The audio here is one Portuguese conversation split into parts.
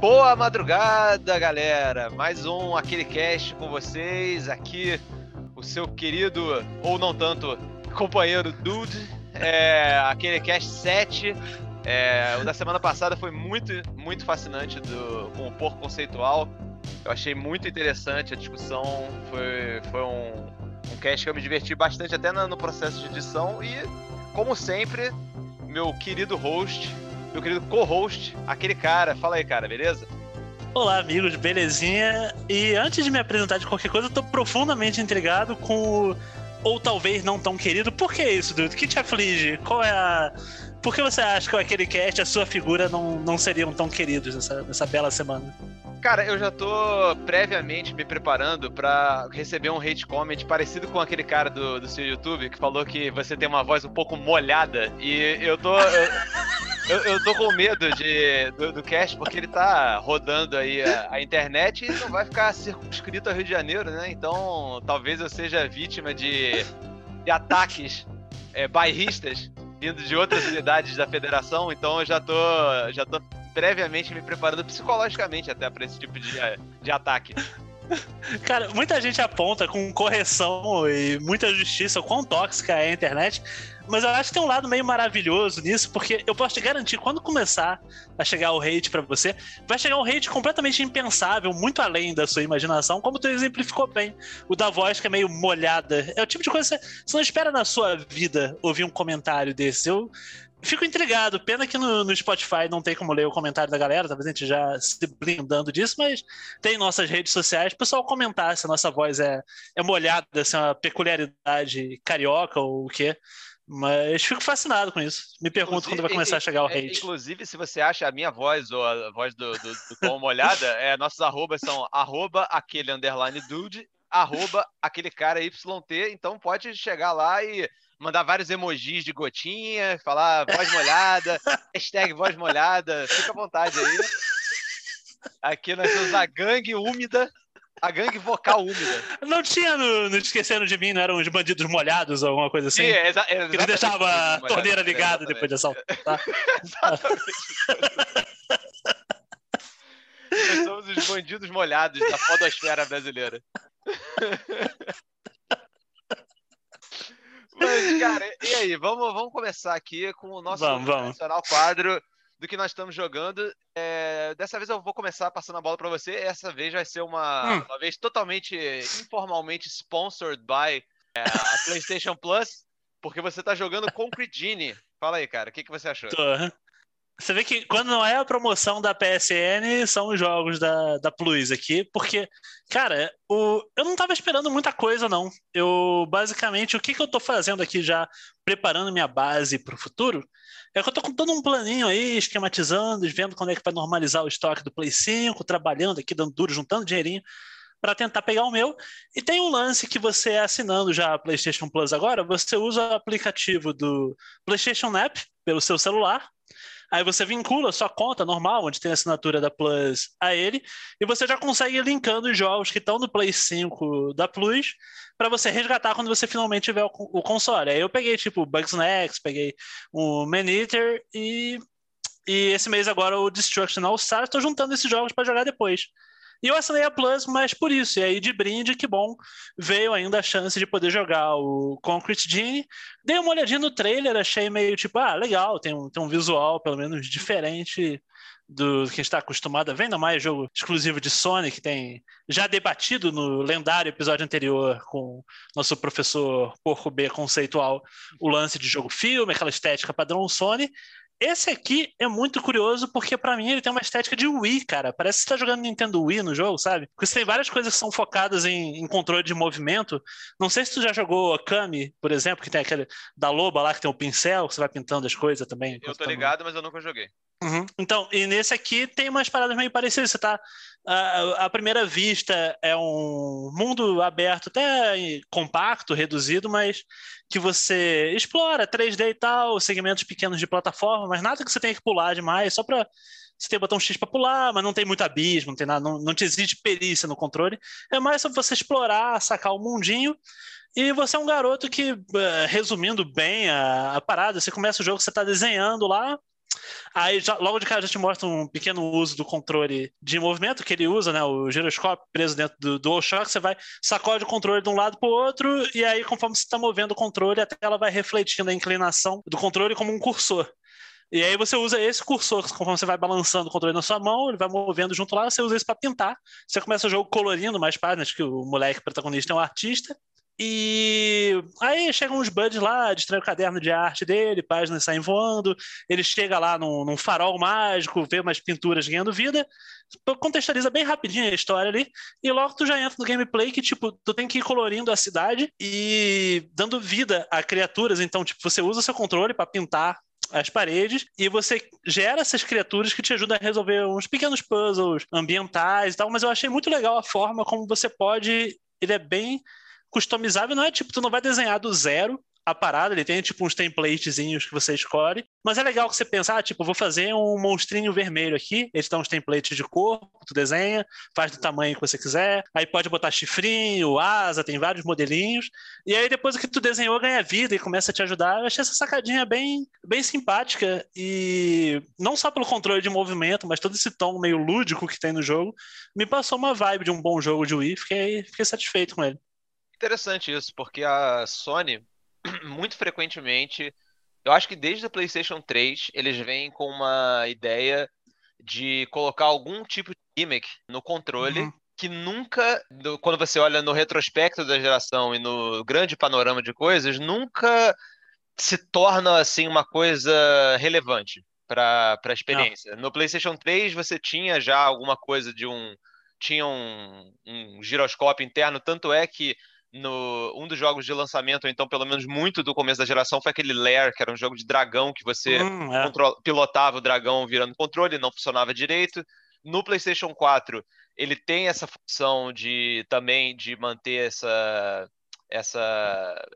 Boa madrugada, galera! Mais um Aquele Cast com vocês. Aqui, o seu querido, ou não tanto, companheiro Dude. É, aquele Cast 7. É, o da semana passada foi muito, muito fascinante do, com o porco conceitual. Eu achei muito interessante a discussão. Foi, foi um, um cast que eu me diverti bastante até no, no processo de edição. E, como sempre, meu querido host, meu querido co-host, aquele cara. Fala aí, cara, beleza? Olá, amigos, belezinha? E antes de me apresentar de qualquer coisa, eu tô profundamente intrigado com o. Ou talvez não tão querido. Por que isso, Dudu? O que te aflige? Qual é a. Por que você acha que aquele cast, a sua figura, não, não seriam tão queridos nessa, nessa bela semana? Cara, eu já tô previamente me preparando para receber um hate comment parecido com aquele cara do, do seu YouTube que falou que você tem uma voz um pouco molhada. E eu tô. Eu, eu, eu tô com medo de, do, do cast porque ele tá rodando aí a, a, internet e não vai ficar circunscrito ao Rio de Janeiro, né? Então talvez eu seja vítima de, de ataques é, bairristas vindo de outras unidades da federação. Então eu já tô. Já tô previamente me preparando psicologicamente até para esse tipo de, de ataque. Cara, muita gente aponta com correção e muita justiça quão tóxica é a internet, mas eu acho que tem um lado meio maravilhoso nisso, porque eu posso te garantir, quando começar a chegar o hate para você, vai chegar um hate completamente impensável, muito além da sua imaginação, como tu exemplificou bem. O da voz que é meio molhada. É o tipo de coisa que você não espera na sua vida ouvir um comentário desse. Eu Fico intrigado. Pena que no, no, Spotify não tem como ler o comentário da galera. Talvez a gente já se blindando disso, mas tem nossas redes sociais. O pessoal comentar se a nossa voz é, é molhada, se é uma peculiaridade carioca ou o quê. Mas fico fascinado com isso. Me pergunto inclusive, quando vai começar a chegar o hate. Inclusive, se você acha a minha voz ou a voz do, do, do Tom molhada, é, nossos arrobas são arroba aquele underline dude, arroba aquele cara YT. Então pode chegar lá e mandar vários emojis de gotinha, falar voz molhada, hashtag voz molhada, fica à vontade aí. Aqui nós temos a gangue úmida, a gangue vocal úmida. Não tinha no, no Esquecendo de Mim, não eram os bandidos molhados ou alguma coisa assim? Sim, é, exa que eles deixavam a torneira ligada depois de assaltar. exatamente. Nós somos os bandidos molhados da podosfera brasileira. Cara, e aí? Vamos, vamos começar aqui com o nosso vamos, tradicional quadro do que nós estamos jogando. É, dessa vez eu vou começar passando a bola para você. Essa vez vai ser uma, hum. uma vez totalmente informalmente sponsored by é, a PlayStation Plus, porque você tá jogando Concrete Genie. Fala aí, cara, o que, que você achou? Tô. Você vê que quando não é a promoção da PSN, são os jogos da, da Plus aqui, porque, cara, o, eu não estava esperando muita coisa, não. Eu, basicamente, o que, que eu estou fazendo aqui já, preparando minha base para o futuro, é que eu estou com todo um planinho aí, esquematizando, vendo quando é que vai normalizar o estoque do Play 5, trabalhando aqui, dando duro, juntando dinheirinho para tentar pegar o meu. E tem um lance que você assinando já a PlayStation Plus agora, você usa o aplicativo do PlayStation App pelo seu celular Aí você vincula sua conta normal, onde tem a assinatura da Plus, a ele, e você já consegue ir linkando os jogos que estão no Play 5 da Plus para você resgatar quando você finalmente tiver o, o console. Aí eu peguei tipo Bugsnax, peguei o Maneater e e esse mês agora o Destruction All Stars, estou juntando esses jogos para jogar depois. E eu assinei a Plus, mas por isso. E aí, de brinde, que bom, veio ainda a chance de poder jogar o Concrete Genie. Dei uma olhadinha no trailer, achei meio tipo, ah, legal, tem um, tem um visual pelo menos diferente do que está acostumado a ver, ainda mais jogo exclusivo de Sony, que tem já debatido no lendário episódio anterior com nosso professor Porco B conceitual o lance de jogo filme, aquela estética padrão Sony. Esse aqui é muito curioso porque para mim ele tem uma estética de Wii, cara. Parece que você tá jogando Nintendo Wii no jogo, sabe? Porque você tem várias coisas que são focadas em, em controle de movimento. Não sei se tu já jogou Kami, por exemplo, que tem aquele da loba lá que tem o um pincel, que você vai pintando as coisas também. Eu tô tá ligado, mas eu nunca joguei. Uhum. Então, e nesse aqui tem umas paradas meio parecidas. Você tá. A, primeira vista é um mundo aberto, até compacto, reduzido, mas que você explora 3D e tal, segmentos pequenos de plataforma, mas nada que você tenha que pular demais, só para você ter botão X para pular, mas não tem muito abismo, não tem nada, não, não te exige perícia no controle. É mais só você explorar, sacar o mundinho. E você é um garoto que, eh, resumindo bem a, a parada, você começa o jogo, você está desenhando lá, Aí já, logo de cara já te mostra um pequeno uso do controle de movimento que ele usa, né? O giroscópio preso dentro do DualShock, você vai sacode o controle de um lado para o outro, e aí, conforme você está movendo o controle, a tela vai refletindo a inclinação do controle como um cursor. E aí você usa esse cursor, conforme você vai balançando o controle na sua mão, ele vai movendo junto lá, você usa isso para pintar. Você começa o jogo colorindo mais páginas, que o moleque protagonista é um artista, e aí chegam uns buds lá, distrai o caderno de arte dele, páginas saem voando, ele chega lá num, num, farol mágico, vê umas pinturas ganhando vida, contextualiza bem rapidinho a história ali, e logo tu já entra no gameplay que, tipo, tu tem que ir colorindo a cidade e dando vida a criaturas, então, tipo, você usa seu controle para pintar as paredes e você gera essas criaturas que te ajudam a resolver uns pequenos puzzles ambientais e tal, mas eu achei muito legal a forma como você pode, ele é bem customizável não é tipo, tu não vai desenhar do zero a parada, ele tem tipo uns templatezinhos que você escolhe, mas é legal que você pensar, ah, tipo, vou fazer um monstrinho vermelho aqui, ele dá uns templates de corpo, tu desenha, faz do tamanho que você quiser, aí pode botar chifrinho, asa, tem vários modelinhos, e aí depois que tu desenhou ganha vida e começa a te ajudar, eu achei essa sacadinha bem, bem simpática e não só pelo controle de movimento, mas todo esse tom meio lúdico que tem no jogo, me passou uma vibe de um bom jogo de Wii, fiquei, fiquei satisfeito com ele. Interessante isso, porque a Sony, muito frequentemente, eu acho que desde o PlayStation 3, eles vêm com uma ideia de colocar algum tipo de gimmick no controle. Uhum. Que nunca, quando você olha no retrospecto da geração e no grande panorama de coisas, nunca se torna assim uma coisa relevante para a experiência. Não. No PlayStation 3 você tinha já alguma coisa de um tinha um, um giroscópio interno, tanto é que no um dos jogos de lançamento, ou então pelo menos muito do começo da geração, foi aquele Lair, que era um jogo de dragão que você hum, é. pilotava o dragão virando controle, não funcionava direito. No PlayStation 4, ele tem essa função de também de manter essa essa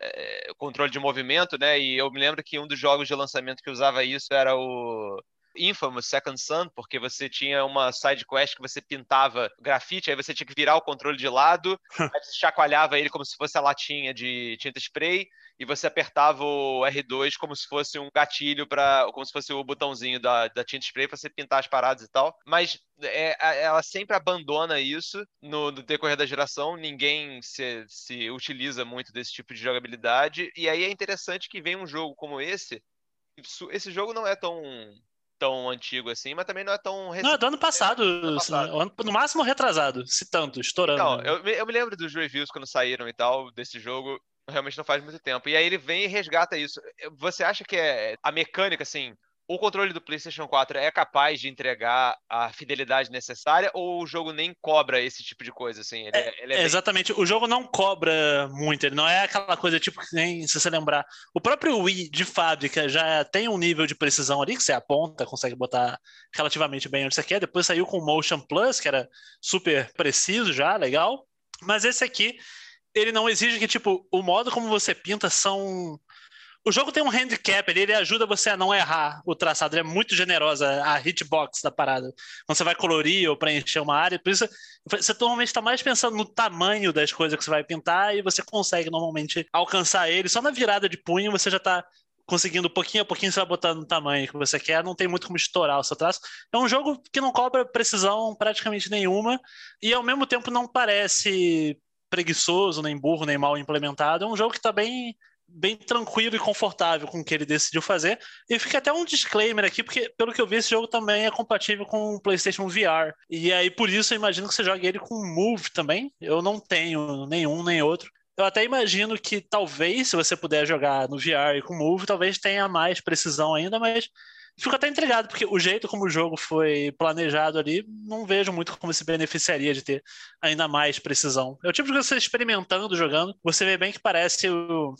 é, controle de movimento, né? E eu me lembro que um dos jogos de lançamento que usava isso era o Infamous Second Son, porque você tinha uma side quest que você pintava grafite, aí você tinha que virar o controle de lado, aí você chacoalhava ele como se fosse a latinha de tinta spray, e você apertava o R2 como se fosse um gatilho para, como se fosse o botãozinho da, da tinta spray para você pintar as paradas e tal. Mas é, ela sempre abandona isso no, no, decorrer da geração, ninguém se, se utiliza muito desse tipo de jogabilidade, e aí é interessante que vem um jogo como esse. Esse jogo não é tão tão antigo assim, mas também não é tão recente. Não, é do ano passado, ano passado. no máximo retrasado, se tanto, estourando. Então, eu, eu me lembro dos reviews quando saíram e tal, desse jogo, realmente não faz muito tempo. E aí ele vem e resgata isso. Você acha que é a mecânica, assim, o controle do PlayStation 4 é capaz de entregar a fidelidade necessária ou o jogo nem cobra esse tipo de coisa assim? Ele é, é, ele é bem... Exatamente, o jogo não cobra muito, ele não é aquela coisa tipo que nem se você lembrar. O próprio Wii de fábrica já tem um nível de precisão ali que você aponta, consegue botar relativamente bem onde você quer. Depois saiu com o Motion Plus, que era super preciso já, legal. Mas esse aqui, ele não exige que tipo o modo como você pinta são o jogo tem um handicap, ele, ele ajuda você a não errar o traçado, ele é muito generosa a hitbox da parada. Quando você vai colorir ou preencher uma área, por isso você normalmente está mais pensando no tamanho das coisas que você vai pintar e você consegue normalmente alcançar ele. Só na virada de punho você já está conseguindo pouquinho a pouquinho, você vai botando no tamanho que você quer, não tem muito como estourar o seu traço. É um jogo que não cobra precisão praticamente nenhuma e ao mesmo tempo não parece preguiçoso, nem burro, nem mal implementado. É um jogo que está bem bem tranquilo e confortável com o que ele decidiu fazer. E fica até um disclaimer aqui, porque pelo que eu vi, esse jogo também é compatível com o PlayStation VR. E aí, por isso, eu imagino que você jogue ele com Move também. Eu não tenho nenhum nem outro. Eu até imagino que talvez, se você puder jogar no VR e com Move, talvez tenha mais precisão ainda, mas fico até intrigado, porque o jeito como o jogo foi planejado ali, não vejo muito como se beneficiaria de ter ainda mais precisão. É o tipo de você experimentando, jogando, você vê bem que parece o,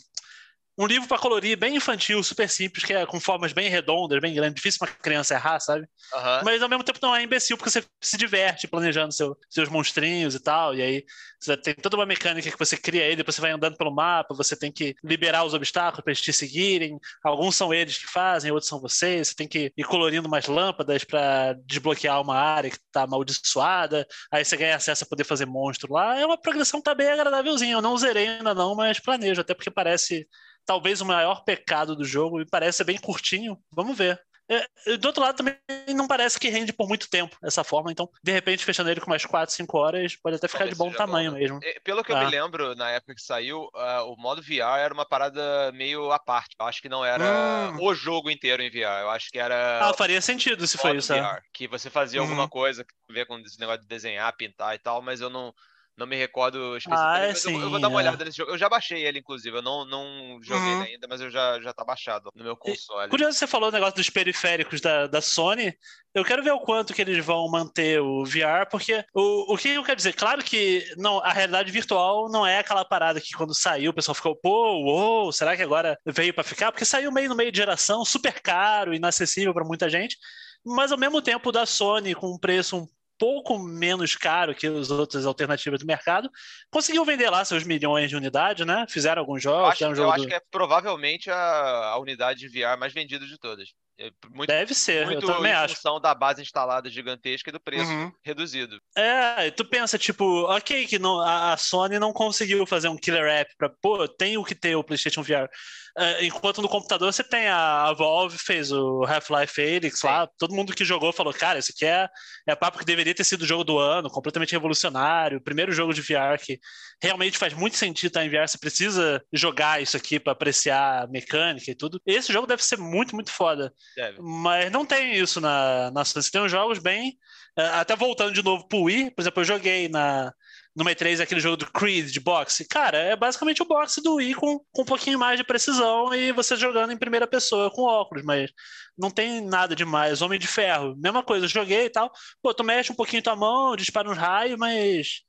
um livro para colorir bem infantil, super simples, que é com formas bem redondas, bem grandes, difícil uma criança errar, sabe? Uhum. Mas ao mesmo tempo não é imbecil, porque você se diverte planejando seu, seus monstrinhos e tal, e aí você tem toda uma mecânica que você cria aí, depois você vai andando pelo mapa, você tem que liberar os obstáculos para eles te seguirem, alguns são eles que fazem, outros são vocês, você tem que ir colorindo umas lâmpadas para desbloquear uma área que está amaldiçoada, aí você ganha acesso a poder fazer monstro lá, é uma progressão que tá bem agradávelzinha, eu não zerei ainda não, mas planejo, até porque parece talvez o maior pecado do jogo, e parece ser bem curtinho. Vamos ver. É, do outro lado, também não parece que rende por muito tempo essa forma, então, de repente, fechando ele com mais 4, 5 horas, pode até ficar de bom tamanho bom, né? mesmo. Pelo que eu me ah. lembro, na época que saiu, uh, o modo VR era uma parada meio à parte. Eu acho que não era hum. o jogo inteiro em VR. Eu acho que era. Ah, faria sentido se foi isso. É. VR, é. Que você fazia uhum. alguma coisa que ver com esse negócio de desenhar, pintar e tal, mas eu não não me recordo especificamente. Ah, sim, eu, eu, vou dar uma é. olhada nesse jogo. Eu já baixei ele, inclusive. Eu não, não joguei uhum. ainda, mas eu já, já tá baixado no meu console. curioso você falou o negócio dos periféricos da, da Sony. Eu quero ver o quanto que eles vão manter o VR, porque o, o que eu quero dizer? Claro que não, a realidade virtual não é aquela parada que quando saiu o pessoal ficou, pô, uou, será que agora veio para ficar? Porque saiu meio no meio de geração, super caro, inacessível para muita gente mas ao mesmo tempo da Sony com um preço um pouco menos caro que as outras alternativas do mercado, conseguiu vender lá seus milhões de unidades, né? Fizeram alguns jogos. Eu acho, um jogo eu acho que é provavelmente a, a unidade de VR mais vendida de todas. É muito, Deve ser, muito eu também em acho. função da base instalada gigantesca e do preço uhum. reduzido. É, tu pensa, tipo, ok, que não, a, Sony não conseguiu fazer um killer app pra, pô, tem o que ter o PlayStation VR. É, enquanto no computador você tem a, a Valve, fez o Half-Life Alyx lá, todo mundo que jogou falou, cara, esse aqui é, é papo que deveria ter sido o jogo do ano, completamente revolucionário, primeiro jogo de VR que realmente faz muito sentido estar em VR, você precisa jogar isso aqui para apreciar a mecânica e tudo. Esse jogo deve ser muito, muito foda. Deve. Mas não tem isso na, na Você tem uns jogos bem. É, até voltando de novo pro Wii, por exemplo, eu joguei na, no E3 aquele jogo do Creed de boxe. Cara, é basicamente o boxe do Wii com, com um pouquinho mais de precisão e você jogando em primeira pessoa com óculos, mas não tem nada demais. Homem de Ferro, mesma coisa, joguei e tal. Pô, tu mexe um pouquinho tua mão, dispara uns raios, mas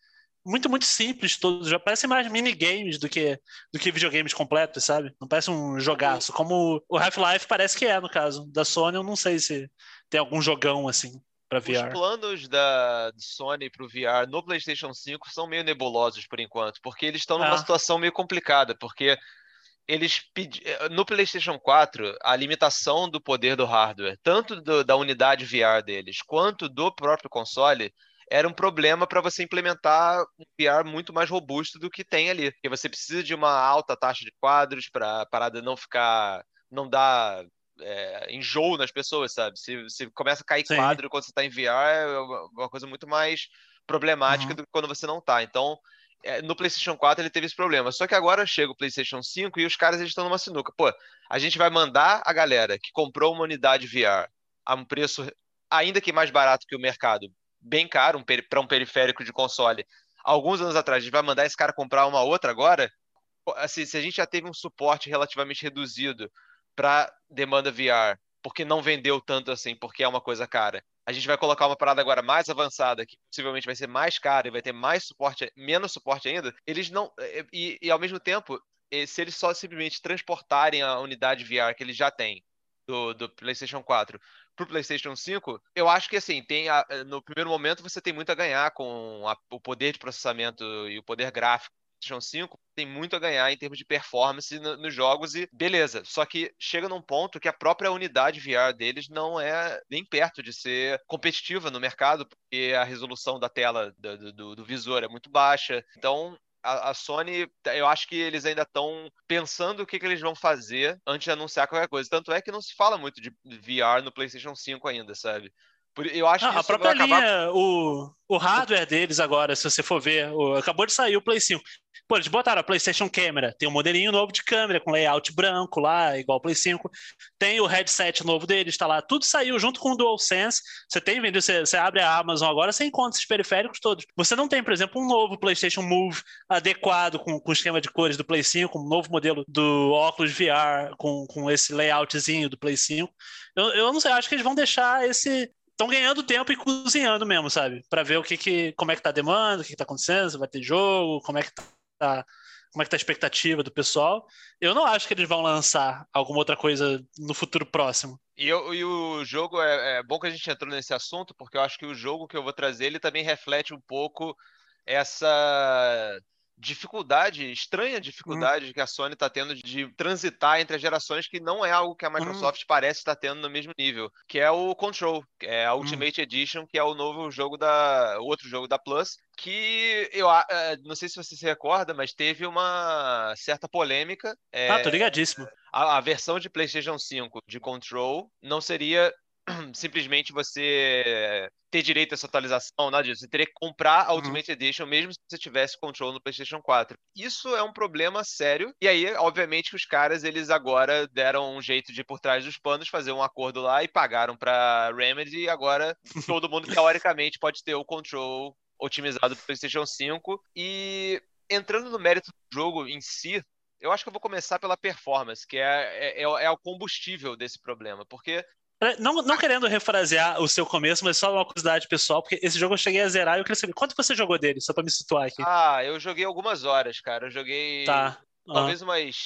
muito, muito simples todos. Já parecem mais minigames do que, do que videogames completos, sabe? Não parece um jogaço. Como o Half-Life parece que é, no caso. Da Sony, eu não sei se tem algum jogão assim para VR. Os planos da Sony para o VR no PlayStation 5 são meio nebulosos por enquanto, porque eles estão numa ah. situação meio complicada, porque eles pedi... no PlayStation 4 a limitação do poder do hardware, tanto do, da unidade VR deles quanto do próprio console, era um problema para você implementar um VR muito mais robusto do que tem ali. Porque você precisa de uma alta taxa de quadros para a parada não ficar. não dar é, enjoo nas pessoas, sabe? Se, se começa a cair Sim. quadro quando você está em VR, é uma coisa muito mais problemática uhum. do que quando você não está. Então, é, no PlayStation 4 ele teve esse problema. Só que agora chega o PlayStation 5 e os caras estão numa sinuca. Pô, a gente vai mandar a galera que comprou uma unidade VR a um preço ainda que mais barato que o mercado bem caro um para um periférico de console. Alguns anos atrás, a gente vai mandar esse cara comprar uma outra agora? Assim, se a gente já teve um suporte relativamente reduzido para demanda VR, porque não vendeu tanto assim, porque é uma coisa cara. A gente vai colocar uma parada agora mais avançada, que possivelmente vai ser mais cara e vai ter mais suporte, menos suporte ainda. Eles não. E, e ao mesmo tempo, se eles só simplesmente transportarem a unidade VR que eles já têm do, do PlayStation 4 pro PlayStation 5, eu acho que assim, tem a, no primeiro momento você tem muito a ganhar com a, o poder de processamento e o poder gráfico PlayStation 5, tem muito a ganhar em termos de performance no, nos jogos e beleza. Só que chega num ponto que a própria unidade VR deles não é nem perto de ser competitiva no mercado, porque a resolução da tela do, do, do visor é muito baixa. Então, a, Sony, eu acho que eles ainda estão pensando o que, que eles vão fazer antes de anunciar qualquer coisa. Tanto é que não se fala muito de VR no PlayStation 5 ainda, sabe? Eu acho que a própria linha, o, o hardware deles agora, se você for ver, o, acabou de sair o Play 5. Pô, eles botaram a PlayStation Camera, tem um modelinho novo de câmera com layout branco lá, igual o Play 5. Tem o headset novo deles, está lá. Tudo saiu junto com o DualSense. Você tem vendido, você, você, abre a Amazon agora, você encontra esses periféricos todos. Você não tem, por exemplo, um novo PlayStation Move adequado com, com o esquema de cores do Play 5, um novo modelo do óculos VR com, com esse layoutzinho do Play 5. Eu, eu não sei, acho que eles vão deixar esse, estão ganhando tempo e cozinhando mesmo, sabe? Para ver o que, que como é que tá a demanda, o que, que tá acontecendo, se vai ter jogo, como é que tá, como é que tá a expectativa do pessoal. Eu não acho que eles vão lançar alguma outra coisa no futuro próximo. E, eu, e o jogo é, é, bom que a gente entrou nesse assunto, porque eu acho que o jogo que eu vou trazer ele também reflete um pouco essa dificuldade, estranha dificuldade hum. que a Sony está tendo de transitar entre as gerações, que não é algo que a hum. Microsoft hum. parece estar tendo no mesmo nível, que é o Control, que é a hum. Ultimate hum. Edition, que é o novo jogo da, o outro jogo da Plus, que eu não sei se você se recorda, mas teve uma certa polêmica. É, ah, tô ligadíssimo. a, a versão de PlayStation 5 de Control não seria simplesmente você ter direito a essa atualização, nada disso. Você teria que comprar a uhum. Ultimate uhum. Edition mesmo se você tivesse control no PlayStation 4. Isso é um problema sério. E aí, obviamente, que os caras eles agora deram um jeito de ir por trás dos panos, fazer um acordo lá e pagaram para Remedy. E agora todo mundo teoricamente pode ter o control otimizado pro PlayStation 5 e entrando no mérito do jogo em si, eu acho que eu vou começar pela performance, que é, é, é, é o combustível desse problema, porque não, não querendo refrasear o seu começo, mas só uma curiosidade pessoal, porque esse jogo eu cheguei a zerar e eu queria saber quanto você jogou dele, só pra me situar aqui. Ah, eu joguei algumas horas, cara. Eu joguei. Tá. Talvez uhum. umas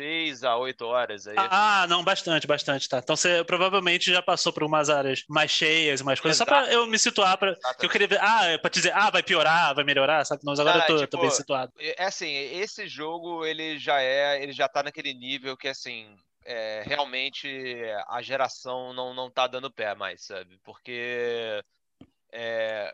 6 a 8 horas aí. Ah, não, bastante, bastante, tá. Então você provavelmente já passou por umas áreas mais cheias, mais coisas, Exato. só pra eu me situar, pra, que eu queria ver, ah, é pra te dizer, ah, vai piorar, vai melhorar, sabe? Mas agora ah, eu tô, tipo, tô bem situado. É assim, esse jogo, ele já é, ele já tá naquele nível que, assim, é, realmente a geração não, não tá dando pé mais, sabe? Porque é,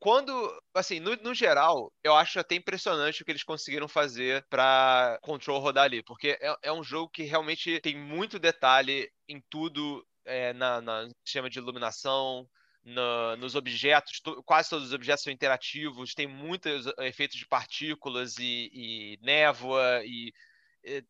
quando, assim, no, no, geral, eu acho até impressionante o que eles conseguiram fazer para Control rodar ali, porque é, é, um jogo que realmente tem muito detalhe em tudo, é, na, na sistema de iluminação, no, nos objetos, to, quase todos os objetos são interativos, tem muitos efeitos de partículas e, e névoa e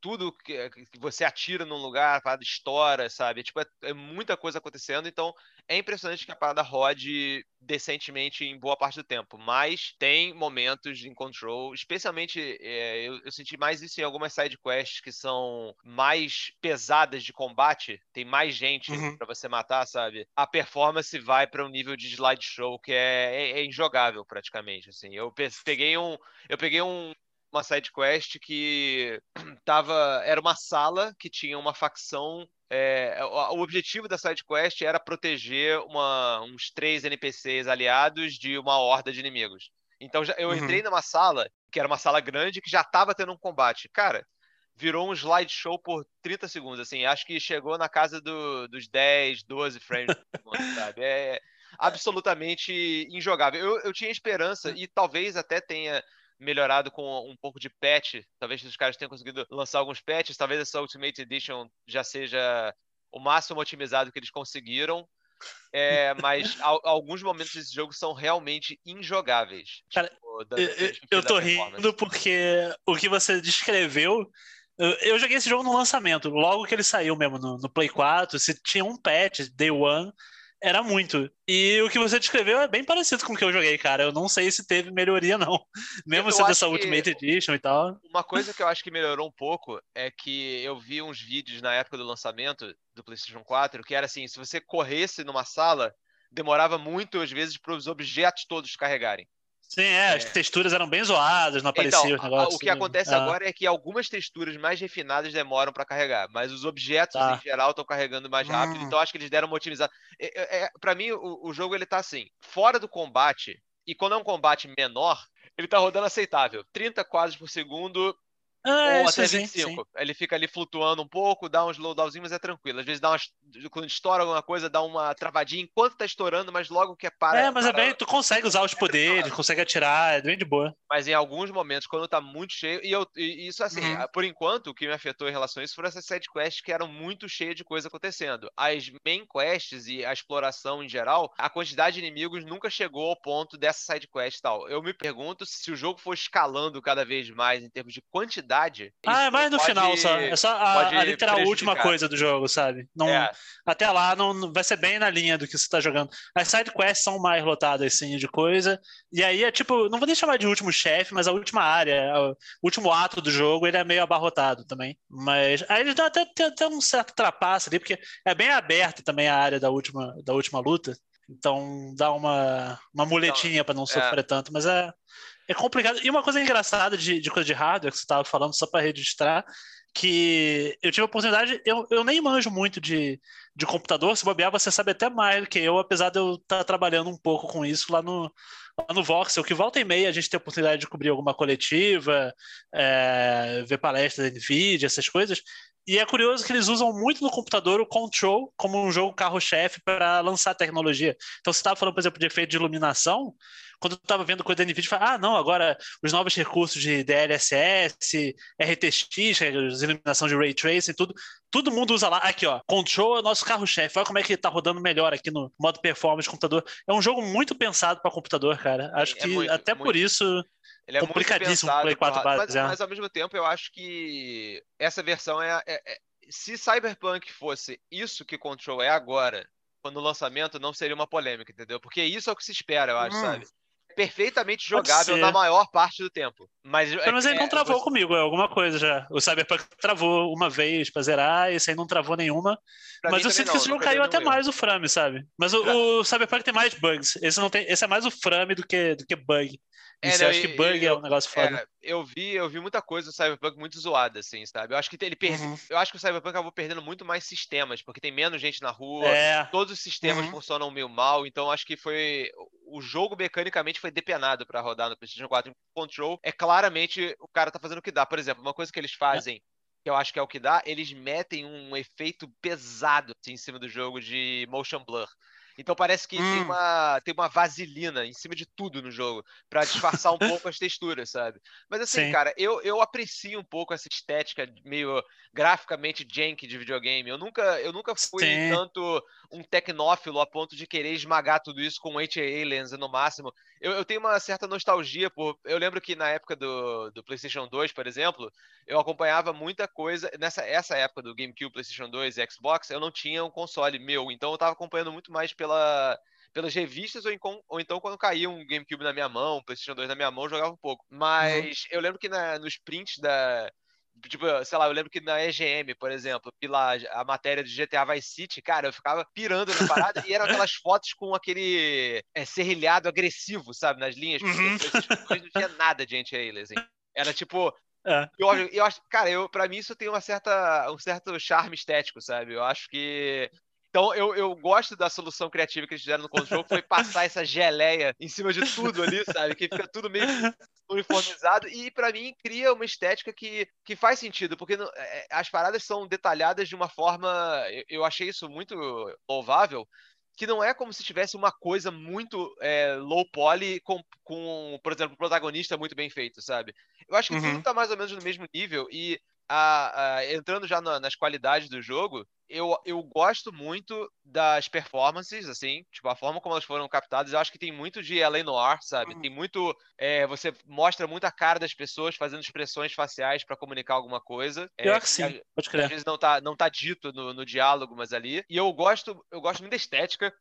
tudo que, que, você atira num lugar, a parada estoura, sabe? Tipo, é, é, muita coisa acontecendo, então é impressionante que a parada rode decentemente em boa parte do tempo, mas tem momentos em control, especialmente é, eu, eu, senti mais isso em algumas side quests que são mais pesadas de combate, tem mais gente uhum. para você matar, sabe? A performance vai para um nível de slideshow que é, é, é injogável praticamente, assim. Eu peguei um eu peguei um uma side quest que tava era uma sala que tinha uma facção é, o objetivo da side quest era proteger uma, uns três NPCs aliados de uma horda de inimigos. Então já, eu uhum. entrei numa sala que era uma sala grande que já estava tendo um combate. Cara, virou um slideshow por 30 segundos, assim. Acho que chegou na casa do, dos 10, 12 frames sabe? É absolutamente injogável. Eu, eu tinha esperança e talvez até tenha melhorado com um pouco de patch. Talvez os caras tenham conseguido lançar alguns patches. Talvez essa Ultimate Edition já seja o máximo otimizado que eles conseguiram. É, mas alguns momentos desse jogo são realmente injogáveis. Cara, tipo, eu, eu tô rindo porque o que você descreveu. Eu, eu, joguei esse jogo no lançamento, logo que ele saiu mesmo no, no Play 4. Se tinha um patch, Day One, era muito. E o que você descreveu é bem parecido com o que eu joguei, cara. Eu não sei se teve melhoria, não. Mesmo eu sendo essa Ultimate Edition e tal. Uma coisa que eu acho que melhorou um pouco é que eu vi uns vídeos na época do lançamento do PlayStation 4 que era assim: se você corresse numa sala, demorava muito, às vezes, para os objetos todos carregarem. Sim, é, é, as texturas eram bem zoadas, não apareciam então, os negócios. O que acontece ah. agora é que algumas texturas mais refinadas demoram para carregar, mas os objetos tá. em geral estão carregando mais rápido, hum. então acho que eles deram uma otimizada. É, é, é para mim, o, o, jogo ele tá assim, fora do combate, e quando é um combate menor, ele tá rodando aceitável. 30 quadros por segundo, ah, ou até 25. Sim, sim. Ele fica ali flutuando um pouco, dá uns slowdownzinhos, mas é tranquilo. Às vezes dá umas. Quando estoura alguma coisa, dá uma travadinha enquanto tá estourando, mas logo que é para. É, mas para, é bem. Tu consegue usar os poderes, consegue atirar, é bem de boa. Mas em alguns momentos, quando tá muito cheio. E, eu, e isso assim, uhum. por enquanto, o que me afetou em relação a isso foram essas side quests que eram muito cheias de coisa acontecendo. As main quests e a exploração em geral, a quantidade de inimigos nunca chegou ao ponto dessa side quest e tal. Eu me pergunto se o jogo for escalando cada vez mais em termos de quantidade. Ah, mais no pode, final só. É só a, a literal última coisa do jogo, sabe? Não, é. Até lá não, vai ser bem na linha do que você tá jogando. As side quests são mais lotadas, assim, de coisa. E aí é tipo, não vou nem chamar de último chefe, mas a última área, o último ato do jogo, ele é meio abarrotado também. Mas aí eles dão até, até um certo trapaço ali, porque é bem aberta também a área da última, da última luta. Então dá uma, uma muletinha então, para não sofrer é. tanto, mas é, é complicado. E uma coisa engraçada de, de coisa de hardware que você estava falando, só para registrar, que eu tive a oportunidade, eu, eu nem manjo muito de, de computador, se bobear, você sabe até mais do que eu, apesar de eu estar tá trabalhando um pouco com isso lá no, lá no Voxel, que volta e meia a gente tem a oportunidade de cobrir alguma coletiva, é, ver palestras da NVIDIA, essas coisas. E é curioso que eles usam muito no computador o Control como um jogo carro-chefe para lançar tecnologia. Então, você estava falando, por exemplo, de efeito de iluminação, quando eu estava vendo coisa da NVIDIA, eu falei, ah, não, agora os novos recursos de DLSS, RTX, é iluminação de Ray Tracing, tudo, todo mundo usa lá. Aqui, ó, Control é o nosso carro-chefe. Olha como é que está rodando melhor aqui no modo performance de computador. É um jogo muito pensado para computador, cara. Acho é que muito, até muito. por isso ele é complicadíssimo muito Play 4 base, mas, é. mas, ao mesmo tempo eu acho que essa versão é, é, é, se Cyberpunk fosse isso que Control é agora, quando o lançamento não seria uma polêmica, entendeu? Porque isso é o que se espera, eu acho, hum. sabe? perfeitamente jogável na maior parte do tempo. Mas, mas ele é, não travou você... comigo, é alguma coisa já. O Cyberpunk travou uma vez pra zerar, esse aí não travou nenhuma. Pra mas eu sinto não, que esse jogo caiu até mais o frame, sabe? Mas o, pra... o, Cyberpunk tem mais bugs. Esse, não tem, esse é mais o frame do que, do que bug. É, Isso, eu acho que bug eu, é um negócio foda. É, eu vi, eu vi muita coisa do Cyberpunk muito zoada, assim, sabe? Eu acho que ele per... Uhum. Eu acho que o Cyberpunk acabou perdendo muito mais sistemas, porque tem menos gente na rua, é. todos os sistemas uhum. funcionam meio mal, então acho que foi. O jogo mecanicamente foi depenado para rodar no PlayStation 4 em Control. É claramente o cara tá fazendo o que dá. Por exemplo, uma coisa que eles fazem. Que eu acho que é o que dá, eles metem um efeito pesado assim, em cima do jogo de motion blur. Então parece que hum. tem, uma, tem uma vaselina em cima de tudo no jogo, para disfarçar um pouco as texturas, sabe? Mas assim, Sim. cara, eu, eu aprecio um pouco essa estética meio graficamente jank de videogame. Eu nunca, eu nunca fui Sim. tanto um tecnófilo a ponto de querer esmagar tudo isso com anti-aliens no máximo. Eu, eu tenho uma certa nostalgia por. Eu lembro que na época do, do PlayStation 2, por exemplo, eu acompanhava muita coisa. Nessa essa época do GameCube, PlayStation 2 e Xbox, eu não tinha um console meu, então eu tava acompanhando muito mais pela, pelas revistas, ou, em, ou, então quando caía um GameCube na minha mão, um PlayStation 2 na minha mão, eu jogava um pouco. Uhum. Mas uhum. eu lembro que na, nos prints da. Tipo, sei lá, eu lembro que na EGM, por exemplo, pela a matéria de GTA Vice City, cara, eu ficava pirando na parada e eram aquelas fotos com aquele é, serrilhado agressivo, sabe, nas linhas. Uhum. Não tinha nada de anti-aliens, assim. Era tipo, é. Eu, eu acho, cara, eu, pra mim isso tem uma certa, um certo charme estético, sabe? Eu acho que então eu, eu gosto da solução criativa que eles fizeram no que foi passar essa geleia em cima de tudo ali, sabe? Que fica tudo meio uniformizado e para mim cria uma estética que, que faz sentido, porque é, as paradas são detalhadas de uma forma, eu achei isso muito louvável, que não é como se tivesse uma coisa muito é, low poly com, com, por exemplo, o protagonista muito bem feito, sabe? Eu acho que uhum. tudo tá mais ou menos no mesmo nível e a, a, entrando já na, nas qualidades do jogo, eu, eu gosto muito das performances, assim, tipo, a forma como elas foram captadas. Eu acho que tem muito de LA Noir, sabe? Uhum. Tem muito. É, você mostra muito a cara das pessoas fazendo expressões faciais para comunicar alguma coisa. Pior é, que sim, pode crer. Às vezes não tá, não tá dito no, no diálogo, mas ali. E eu gosto, eu gosto muito da estética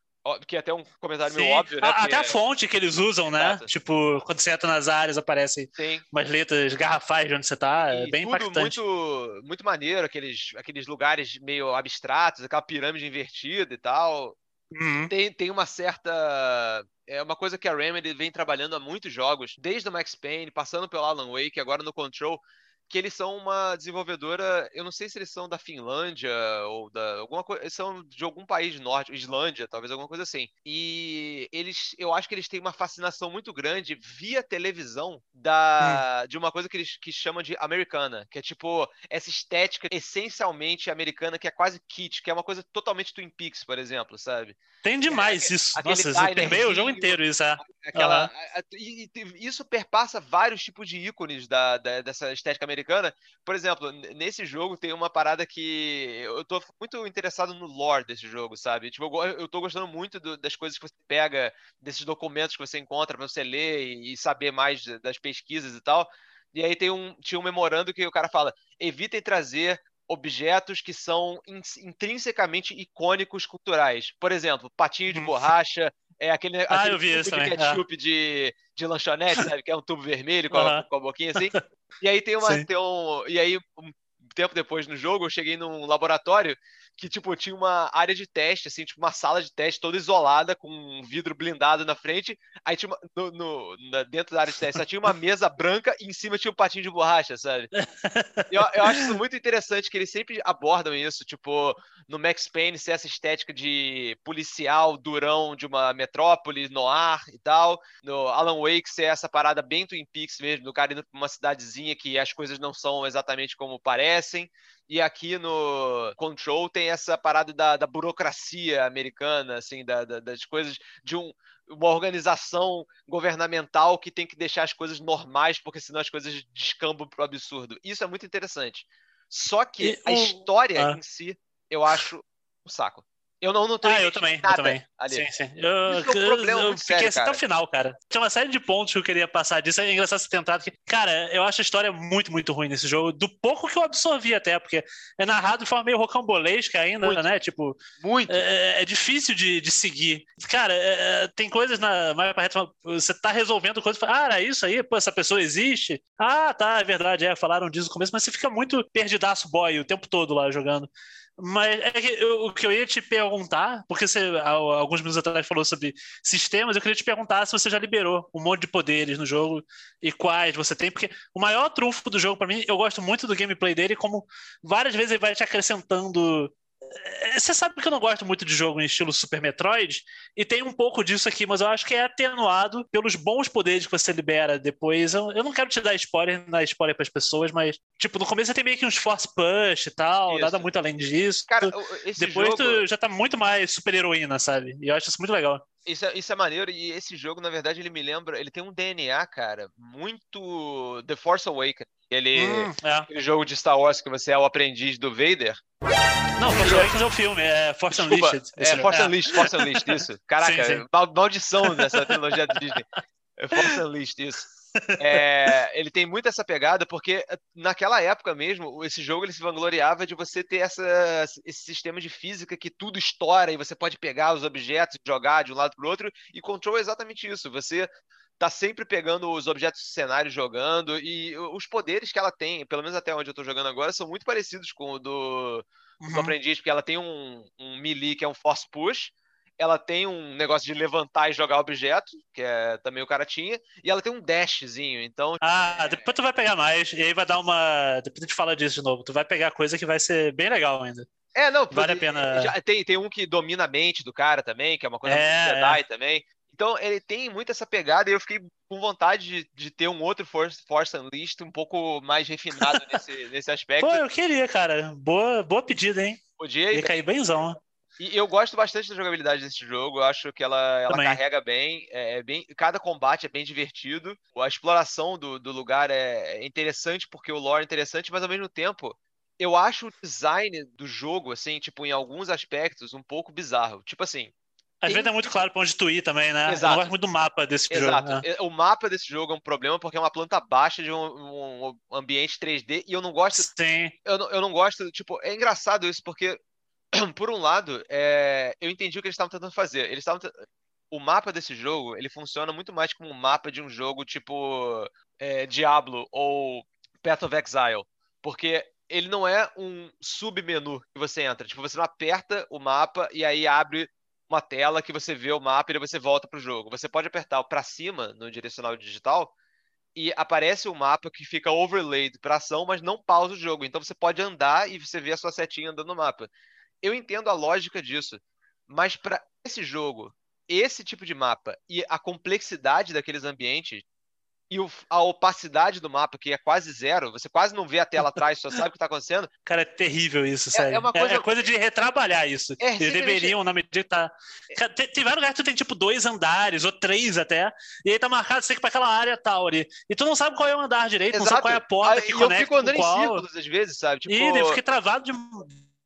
que é até um comentário Sim. meio óbvio, né? Até a fonte que eles usam, né? Exato. Tipo, quando você entra nas áreas, aparecem Sim. umas letras garrafais de onde você tá. É bem tudo impactante. Muito, muito maneiro, aqueles, aqueles lugares meio abstratos, aquela pirâmide invertida e tal. Uhum. Tem, tem uma certa. É uma coisa que a Remedy vem trabalhando há muitos jogos, desde o Max Payne, passando pelo Alan Wake, agora no Control, que eles são uma desenvolvedora, eu não sei se eles são da Finlândia ou da alguma coisa, são de algum país norte, Islândia, talvez alguma coisa assim. E eles, eu acho que eles têm uma fascinação muito grande via televisão da hum. de uma coisa que eles que chamam de americana, que é tipo essa estética essencialmente americana que é quase kit, que é uma coisa totalmente Twin Peaks, por exemplo, sabe? Tem demais é, isso. Nossa, permeia o jogo inteiro isso, é. Aquela, uhum. e, e, isso perpassa vários tipos de ícones da, da dessa estética americana americana. Por exemplo, nesse jogo tem uma parada que eu tô muito interessado no lore desse jogo, sabe? Tipo, eu, eu tô gostando muito do, das coisas que você pega, desses documentos que você encontra para você ler e, e saber mais das pesquisas e tal. E aí tem um, tinha um memorando que o cara fala: evitem trazer objetos que são intrinsecamente icônicos culturais. Por exemplo, patinho de borracha, é aquele, ah, aquele eu vi tubo de ketchup é. de, de lanchonete, sabe? Que é um tubo vermelho com, a, com a boquinha assim. E aí tem uma. Tem um, e aí, um, tempo depois no jogo, eu cheguei num laboratório que, tipo, tinha uma área de teste, assim, tipo, uma sala de teste toda isolada, com um vidro blindado na frente. Aí tinha uma, no, no, na, dentro da área de teste só tinha uma mesa branca e em cima tinha um patinho de borracha, sabe? Eu, eu acho isso muito interessante que eles sempre abordam isso, tipo, no Max Payne ser essa estética de policial durão de uma metrópole, no ar e tal. No Alan Wake ser essa parada bem Twin Peaks mesmo, do cara indo pra uma cidadezinha que as coisas não são exatamente como E aqui no Control tem essa parada da, da burocracia americana, assim, da, da, das coisas de um, uma organização governamental que tem que deixar as coisas normais, porque senão as coisas descambam pro absurdo. Isso é muito interessante. Só que e a o... história ah. em si, eu acho um saco. Eu não, não tenho. Ah, eu também, eu também. Ali. Sim, sim. Eu, Isso é um problema eu, eu fiquei sério, assim até o final, cara. Tinha uma série de pontos que eu queria passar disso. É engraçado você ter entrado. Que, cara, eu acho a história muito, muito ruim nesse jogo. Do pouco que eu absorvi até, porque é narrado de forma meio rocambolesca ainda, muito. né? Tipo. Muito. É, é, é difícil de, de seguir. Cara, é, é tem coisas na. Você tá resolvendo coisas. Ah, era isso aí? Pô, essa pessoa existe? Ah, tá, é verdade. É, falaram disso no começo, mas você fica muito perdidaço boy o tempo todo lá jogando. Mas é que eu, o que eu ia te perguntar, porque você alguns minutos atrás falou sobre sistemas, eu queria te perguntar se você já liberou um monte de poderes no jogo e quais você tem, porque o maior trunfo do jogo para mim, eu gosto muito do gameplay dele, como várias vezes ele vai te acrescentando você sabe que eu não gosto muito de jogo em estilo Super Metroid, e tem um pouco disso aqui, mas eu acho que é atenuado pelos bons poderes que você libera depois. Eu, eu não quero te dar spoiler, dar spoiler para as pessoas, mas, tipo, no começo você tem meio que uns force push e tal, isso. nada muito além disso. Cara, depois jogo... tu já tá muito mais super heroína, sabe? E eu acho isso muito legal. Isso é, isso é maneiro, e esse jogo, na verdade, ele me lembra. Ele tem um DNA, cara, muito The Force Awakens. Aquele, hum, é. aquele jogo de Star Wars que você é o aprendiz do Vader. Não, Force Awakens é o filme, é Force Desculpa, Unleashed. É, Force é. Unleashed, Force Unleashed, isso. Caraca, sim, sim. maldição dessa trilogia da Disney. É Force Unleashed, isso. É, ele tem muito essa pegada, porque naquela época mesmo, esse jogo ele se vangloriava de você ter essa, esse sistema de física que tudo estoura e você pode pegar os objetos e jogar de um lado para o outro, e Control é exatamente isso. Você tá sempre pegando os objetos do cenário jogando, e os poderes que ela tem, pelo menos até onde eu tô jogando agora, são muito parecidos com o do, uhum. do aprendiz, porque ela tem um, um melee que é um force push, ela tem um negócio de levantar e jogar objeto, que é também o cara tinha, e ela tem um dashzinho, então... Ah, depois tu vai pegar mais, e aí vai dar uma... Depois a gente fala disso de novo, tu vai pegar coisa que vai ser bem legal ainda. É, não, vale a pena. Já, tem, tem um que domina a mente do cara também, que é uma coisa é, Jedi é. também. Então ele tem muito essa pegada e eu fiquei com vontade de, de ter um outro Force, Force Unleashed um pouco mais refinado nesse, nesse aspecto. Pô, eu queria, cara. Boa, boa pedida, hein? Podia. Ia cair bemzão. E eu gosto bastante da jogabilidade desse jogo. Eu acho que ela, ela carrega bem, é, é, bem. Cada combate é bem divertido. A exploração do, do lugar é, é interessante porque o lore é interessante, mas ao mesmo tempo eu acho o design do jogo, assim, tipo, em alguns aspectos, um pouco bizarro. Tipo assim, às tem... vezes é muito claro pra onde tu ir também, né? Exato. Eu não gosto muito do mapa desse Exato. jogo. Né? O mapa desse jogo é um problema porque é uma planta baixa de um, um ambiente 3D e eu não gosto. Sim. Eu não, eu não gosto, tipo, é engraçado isso porque, por um lado, é... eu entendi o que eles estavam tentando fazer. Eles estavam. O mapa desse jogo, ele funciona muito mais como um mapa de um jogo tipo é, Diablo ou Path of Exile. Porque ele não é um submenu que você entra. Tipo, você não aperta o mapa e aí abre uma tela que você vê o mapa e você volta para o jogo. Você pode apertar para cima no direcional digital e aparece o um mapa que fica overlaid para ação, mas não pausa o jogo. Então você pode andar e você vê a sua setinha andando no mapa. Eu entendo a lógica disso, mas para esse jogo, esse tipo de mapa e a complexidade daqueles ambientes, e o, a opacidade do mapa, que é quase zero, você quase não vê a tela atrás, só sabe o que está acontecendo. Cara, é terrível isso, é, sério. É, uma é, coisa... É, é coisa de retrabalhar isso. É, Eles deveriam, na medida que tá. Tem, tem, vários lugares que tu tem tipo dois andares, ou três até, e aí tá marcado sempre para aquela área tal ali. E tu não sabe qual é o andar direito, Exato. não sabe qual é a porta que conecta. Eu fico andando em círculos às vezes, sabe? Tipo... E eu fiquei travado de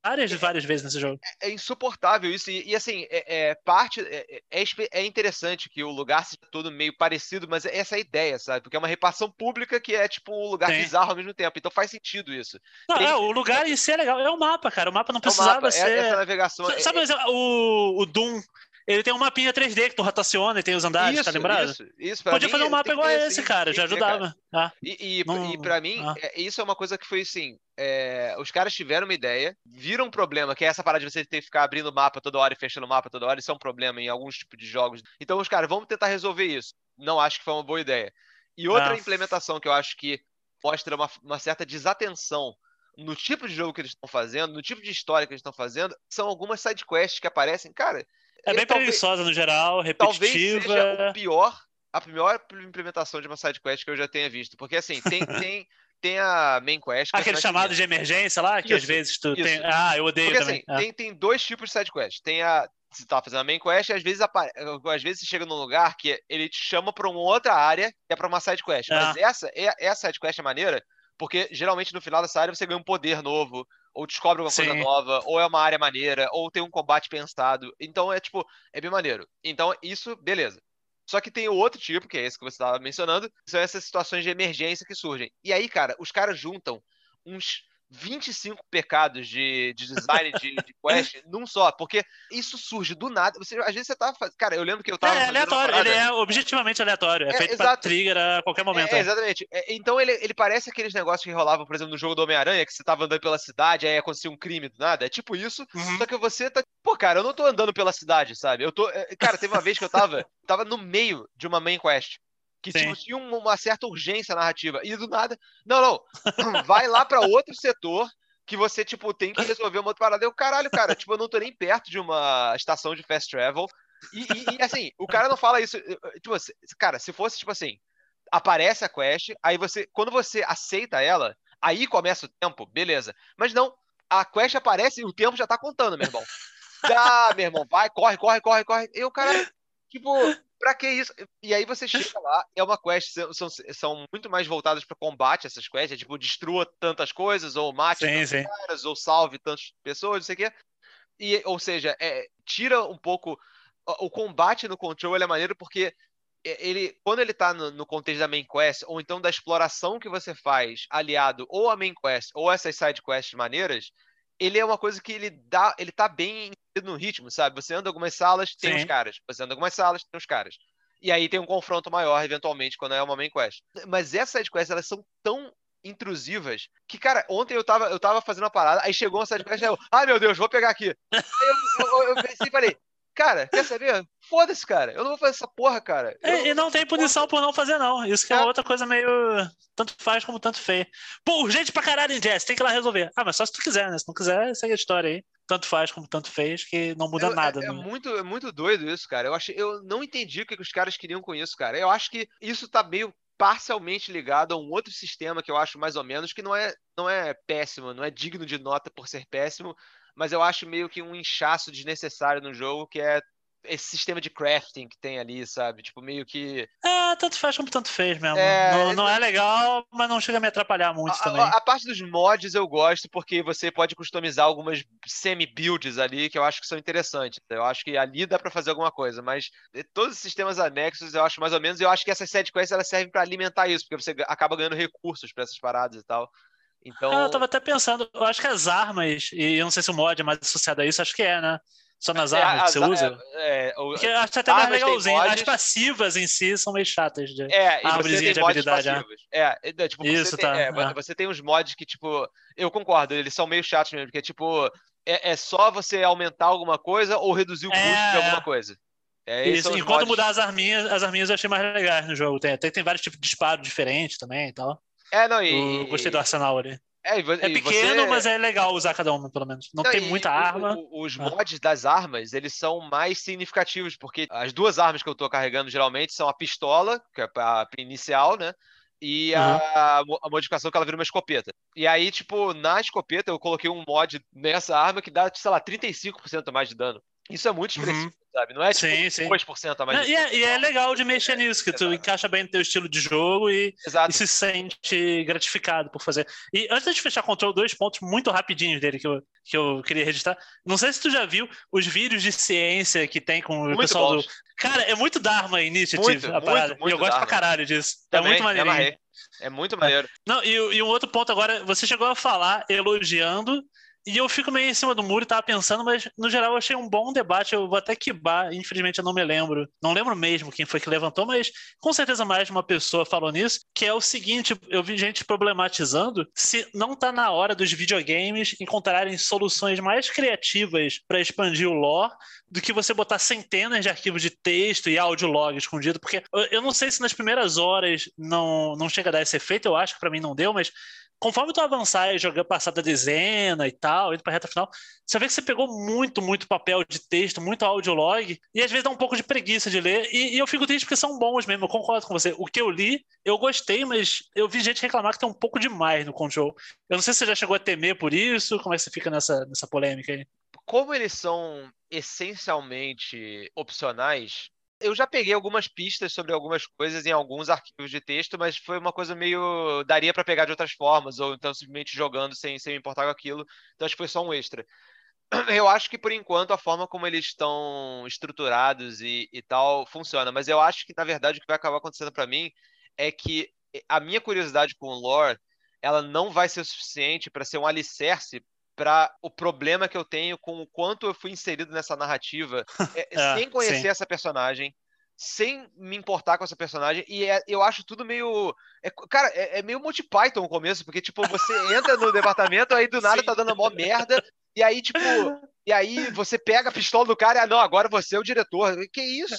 várias, é, várias vezes nesse jogo. É, é insuportável isso. E, e assim, é, é parte. É, é, é, interessante que o lugar seja todo meio parecido, mas é essa a ideia, sabe? Porque é uma repartição pública que é tipo um lugar Sim. bizarro ao mesmo tempo. Então faz sentido isso. Não, Tem... é, o lugar em si é legal. É o mapa, cara. O mapa não precisava mapa, ser. essa navegação. Sabe, o, o Doom ele tem um mapinha 3D que tu rotaciona e tem os andares, isso, tá lembrado? Isso, isso. Podia mim, fazer um mapa igual a esse, cara, já ajudava. Ah, e, e, não, e pra mim, ah. é, isso é uma coisa que foi assim: é, os caras tiveram uma ideia, viram um problema, que é essa parada de você ter que ficar abrindo o mapa toda hora e fechando o mapa toda hora, isso é um problema em alguns tipos de jogos. Então, os caras, vamos tentar resolver isso. Não acho que foi uma boa ideia. E outra Ah. implementação que eu acho que mostra uma, uma certa desatenção no tipo de jogo que eles estão fazendo, no tipo de história que eles estão fazendo, são algumas sidequests que aparecem. Cara, É bem talvez- preguiçosa no geral, talvez repetitiva. seja o pior, a pior implementação de uma sidequest que eu já tenha visto. Porque assim, tem, tem, tem a main quest. que é Aquele chamado de emergência lá, que às Isso, vezes tu isso. tem. Ah, eu odeio Porque também. assim, tem, tem dois tipos de sidequest. Tem a. Você tá fazendo a main quest e às vezes, apare... às vezes você chega num lugar que ele te chama pra uma outra área que é pra uma sidequest. Mas essa, é- essa sidequest é maneira porque geralmente no final dessa área você ganha um poder novo, ou descobre alguma coisa nova, ou é uma área maneira, ou tem um combate pensado. Então é tipo, é bem maneiro. Então isso, beleza. Só que tem o outro tipo, que é esse que você estava mencionando, que são essas situações de emergência que surgem. E aí, cara, os caras juntam uns 25 pecados de, de design de, de quest num só, porque isso surge do nada. Você, às vezes você tá fazendo. Cara, eu lembro que eu tava. É, aleatório, ele é objetivamente aleatório. É, É, feito pra trigger a qualquer momento. É, é. exatamente. É, então ele, ele parece aqueles negócios que rolavam, por exemplo, no jogo do Homem-Aranha, que você tava andando pela cidade, aí acontecia um crime do nada. É tipo isso, Uhum. só que você tá. Pô, cara, eu não tô andando pela cidade, sabe? Eu tô. é, Cara, teve uma vez que eu tava, tava no meio de uma main quest. Que Sim. tinha um- uma certa urgência narrativa. E do nada. Não, não. Vai lá pra outro setor que você, tipo, tem que resolver uma outra parada. Eu, caralho, cara, tipo, eu não tô nem perto de uma estação de fast travel. E, e- e, assim, o cara não fala isso. Tipo, cara, se fosse, tipo assim, aparece a quest, aí você, quando você aceita ela, aí começa o tempo, beleza. Mas não, a quest aparece e o tempo já tá contando, meu irmão. Ah, meu irmão, vai, corre, corre, corre, corre. E o cara, tipo, pra que isso? E aí você chega lá, é uma quest, são, são, muito mais voltadas pra combate essas quests, é tipo, destrua tantas coisas, ou mate Sim, tantos sim. caras, ou salve tantas pessoas, não sei o quê. E, ou seja, é, tira um pouco. O combate no Control é maneiro porque e- ele, quando ele tá no, no contexto da main quest, ou então da exploração que você faz, aliado ou a main quest, ou essas side quests maneiras, ele é uma coisa que ele dá, ele tá bem no ritmo, sabe? Você anda algumas salas, tem Sim. os caras. Você anda algumas salas, tem os caras. E aí tem um confronto maior, eventualmente, quando é uma main quest. Mas essas side quests, elas são tão intrusivas que, cara, ontem eu tava, eu tava fazendo uma parada, aí chegou uma side quest, aí eu, ai meu Deus, vou pegar aqui. Aí eu, eu, eu pensei e falei, cara, quer saber? Foda-se, cara, eu não vou fazer essa porra, cara. Eu- É, e não tem punição por não fazer, não. Isso que é É. outra coisa meio. Tanto faz como tanto feio. Pô, urgente pra caralho em Jazz, tem que ir lá resolver. Ah, mas só se tu quiser, né? Se não quiser, segue a história aí. Tanto faz como tanto fez, que não muda Eu- nada. É, é né? muito, é muito doido isso, cara. Eu, achei, eu não entendi o que, que os caras queriam com isso, cara. Eu acho que isso tá meio parcialmente ligado a um outro sistema que eu acho mais ou menos, que não é, não é péssimo, não é digno de nota por ser péssimo, mas eu acho meio que um inchaço desnecessário no jogo, que é esse sistema de crafting que tem ali, sabe? Tipo, meio que. É, tanto faz como tanto fez mesmo. É, não, não é legal, mas não chega a me atrapalhar muito A, também. a- a parte dos mods eu gosto porque você pode customizar algumas semi-builds ali que eu acho que são interessantes. Eu acho que ali dá pra fazer alguma coisa, mas todos os sistemas anexos eu acho mais ou menos. Eu acho que essas side quests elas servem pra alimentar isso, porque você acaba ganhando recursos pra essas paradas e tal. Então, Ah, eu tava até pensando, eu acho que as armas, e eu não sei se o mod é mais associado a isso, acho que é, né? Só nas é, armas que você as- usa. É, é, o- Porque eu acho até mais legalzinho. As passivas em si são meio chatas. De... É, e árvorezinha tem de habilidade, é. É, tipo, Isso, você, tem, tá, é. você tem uns mods que, tipo, eu concordo, eles são meio chatos mesmo, porque, tipo, é, é só você aumentar alguma coisa ou reduzir o custo É, de alguma coisa. É, Isso, enquanto mods- mudar as arminhas, as arminhas eu achei mais legais no jogo. Tem, até tem vários tipos de disparo diferentes também e tal. É, não, e. Eu gostei do arsenal ali. É, É pequeno, você- mas é legal usar cada uma, pelo menos. Não, Não, tem muita arma. os Ah. mods das armas, eles são mais significativos, porque as duas armas que eu tô carregando geralmente são a pistola, que é a inicial, né? E a, mo- a modificação que ela vira uma escopeta. E aí, tipo, na escopeta eu coloquei um mod nessa arma que dá, sei lá, 35% a mais de dano. Isso é muito expressivo, sabe? Não é tipo Sim, sim. 2% a mais Não, e, é, e é legal de mexer nisso, que tu encaixa bem no teu estilo de jogo e, e se sente gratificado por fazer. E antes de fechar Control, dois pontos muito rapidinhos dele que eu, que eu queria registrar. Não sei se tu já viu os vídeos de ciência que tem com o Muito pessoal bons. do. Cara, é muito Dharma Initiative Muito, a muito, parada. e muito eu gosto Dharma. pra caralho disso. Também, é muito maneirinho. amarrei. É muito maneiro. Não, e, e um outro ponto agora, você chegou a falar elogiando E eu fico meio em cima do muro e tava pensando, mas no geral eu achei um bom debate. Eu vou até quibar, infelizmente eu não me lembro. Não lembro mesmo quem foi que levantou, mas com certeza mais de uma pessoa falou nisso. Que é o seguinte: eu vi gente problematizando se não tá na hora dos videogames encontrarem soluções mais criativas para expandir o lore do que você botar centenas de arquivos de texto e áudio log escondido. Porque eu não sei se nas primeiras horas não, não chega a dar esse efeito, eu acho que para mim não deu, mas conforme tu avançar e jogar passar da dezena e tal, indo pra reta final, você vê que você pegou muito, muito papel de texto, muito audiolog, e às vezes dá um pouco de preguiça de ler, e, e, eu fico triste porque são bons mesmo, eu concordo com você. O que eu li, eu gostei, mas eu vi gente reclamar que tem um pouco demais no Control. Eu não sei se você já chegou a temer por isso, como é que você fica nessa, nessa polêmica aí? Como eles são essencialmente opcionais, eu já peguei algumas pistas sobre algumas coisas em alguns arquivos de texto, mas foi uma coisa meio. daria para pegar de outras formas, ou então simplesmente jogando sem, sem me importar com aquilo. Então acho que foi só um extra. Eu acho que por enquanto a forma como eles estão estruturados e, e tal funciona, mas eu acho que na verdade o que vai acabar acontecendo para mim é que a minha curiosidade com o lore ela não vai ser suficiente para ser um alicerce para o problema que eu tenho com o quanto eu fui inserido nessa narrativa é, é, sem conhecer sim. essa personagem, sem me importar com essa personagem. E é, eu acho tudo meio. É, cara, é, é meio Monty Python no começo, porque, tipo, você entra no departamento, aí do nada sim. tá dando a mó merda. E aí, tipo, e aí você pega a pistola do cara e, ah, não, agora você é o diretor. Que isso?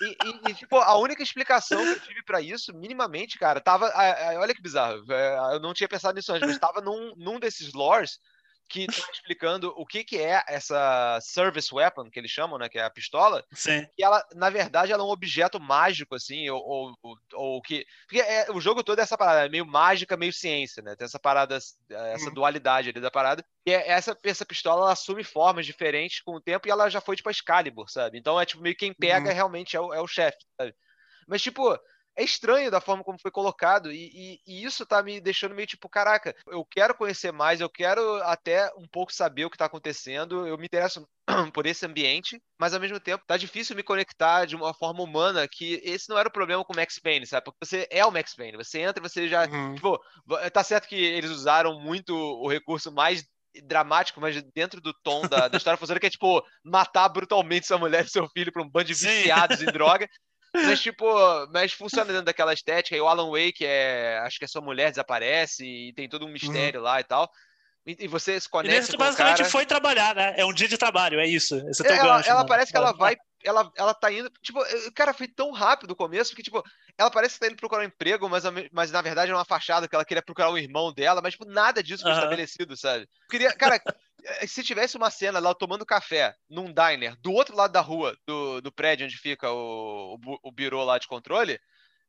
E, e, e, tipo, a única explicação que eu tive para isso, minimamente, cara, tava. olha que bizarro. É, eu não tinha pensado nisso antes, mas tava num, num desses lores que tá explicando o que, que é essa service weapon, que eles chamam, né? Que é a pistola. Sim. E ela, na verdade, ela é um objeto mágico, assim, ou, ou, ou que. Porque é, o jogo todo é essa parada, é meio mágica, meio ciência, né? Tem essa parada, essa uhum. dualidade ali da parada. E é, essa, essa pistola ela assume formas diferentes com o tempo e ela já foi tipo a Excalibur, sabe? Então é tipo meio quem pega uhum. realmente é o, é o chefe, sabe? Mas, tipo, é estranho da forma como foi colocado, e, e, e, isso tá me deixando meio tipo, caraca, eu quero conhecer mais, eu quero até um pouco saber o que tá acontecendo, eu me interesso por esse ambiente, mas ao mesmo tempo tá difícil me conectar de uma forma humana, que esse não era o problema com o Max Payne, sabe? Porque você é o Max Payne, você entra você já, uhum. tipo, tá certo que eles usaram muito o recurso mais dramático, mas dentro do tom da, da história funciona que é tipo matar brutalmente sua mulher e seu filho pra um bando de viciados Sim. em droga. Mas, tipo, mas funciona dentro daquela estética. E o Alan Wake, é, acho que a sua mulher desaparece e tem todo um uhum. mistério uhum. lá e tal. E, você se conecta. E nesse, basicamente cara... foi trabalhar, né? É um dia de trabalho, é isso. Esse é, ela, gancho, ela parece que ela vai. Ela, ela tá indo. Tipo, cara, foi tão rápido o começo que, tipo, ela parece que tá indo procurar um emprego, mas, mas na verdade é uma fachada que ela queria procurar o irmão dela, mas, tipo, nada disso foi uhum. estabelecido, sabe? Queria. Cara, eh, se tivesse uma cena lá tomando café num diner do outro lado da rua, do, do prédio onde fica o, o, o birô lá de controle,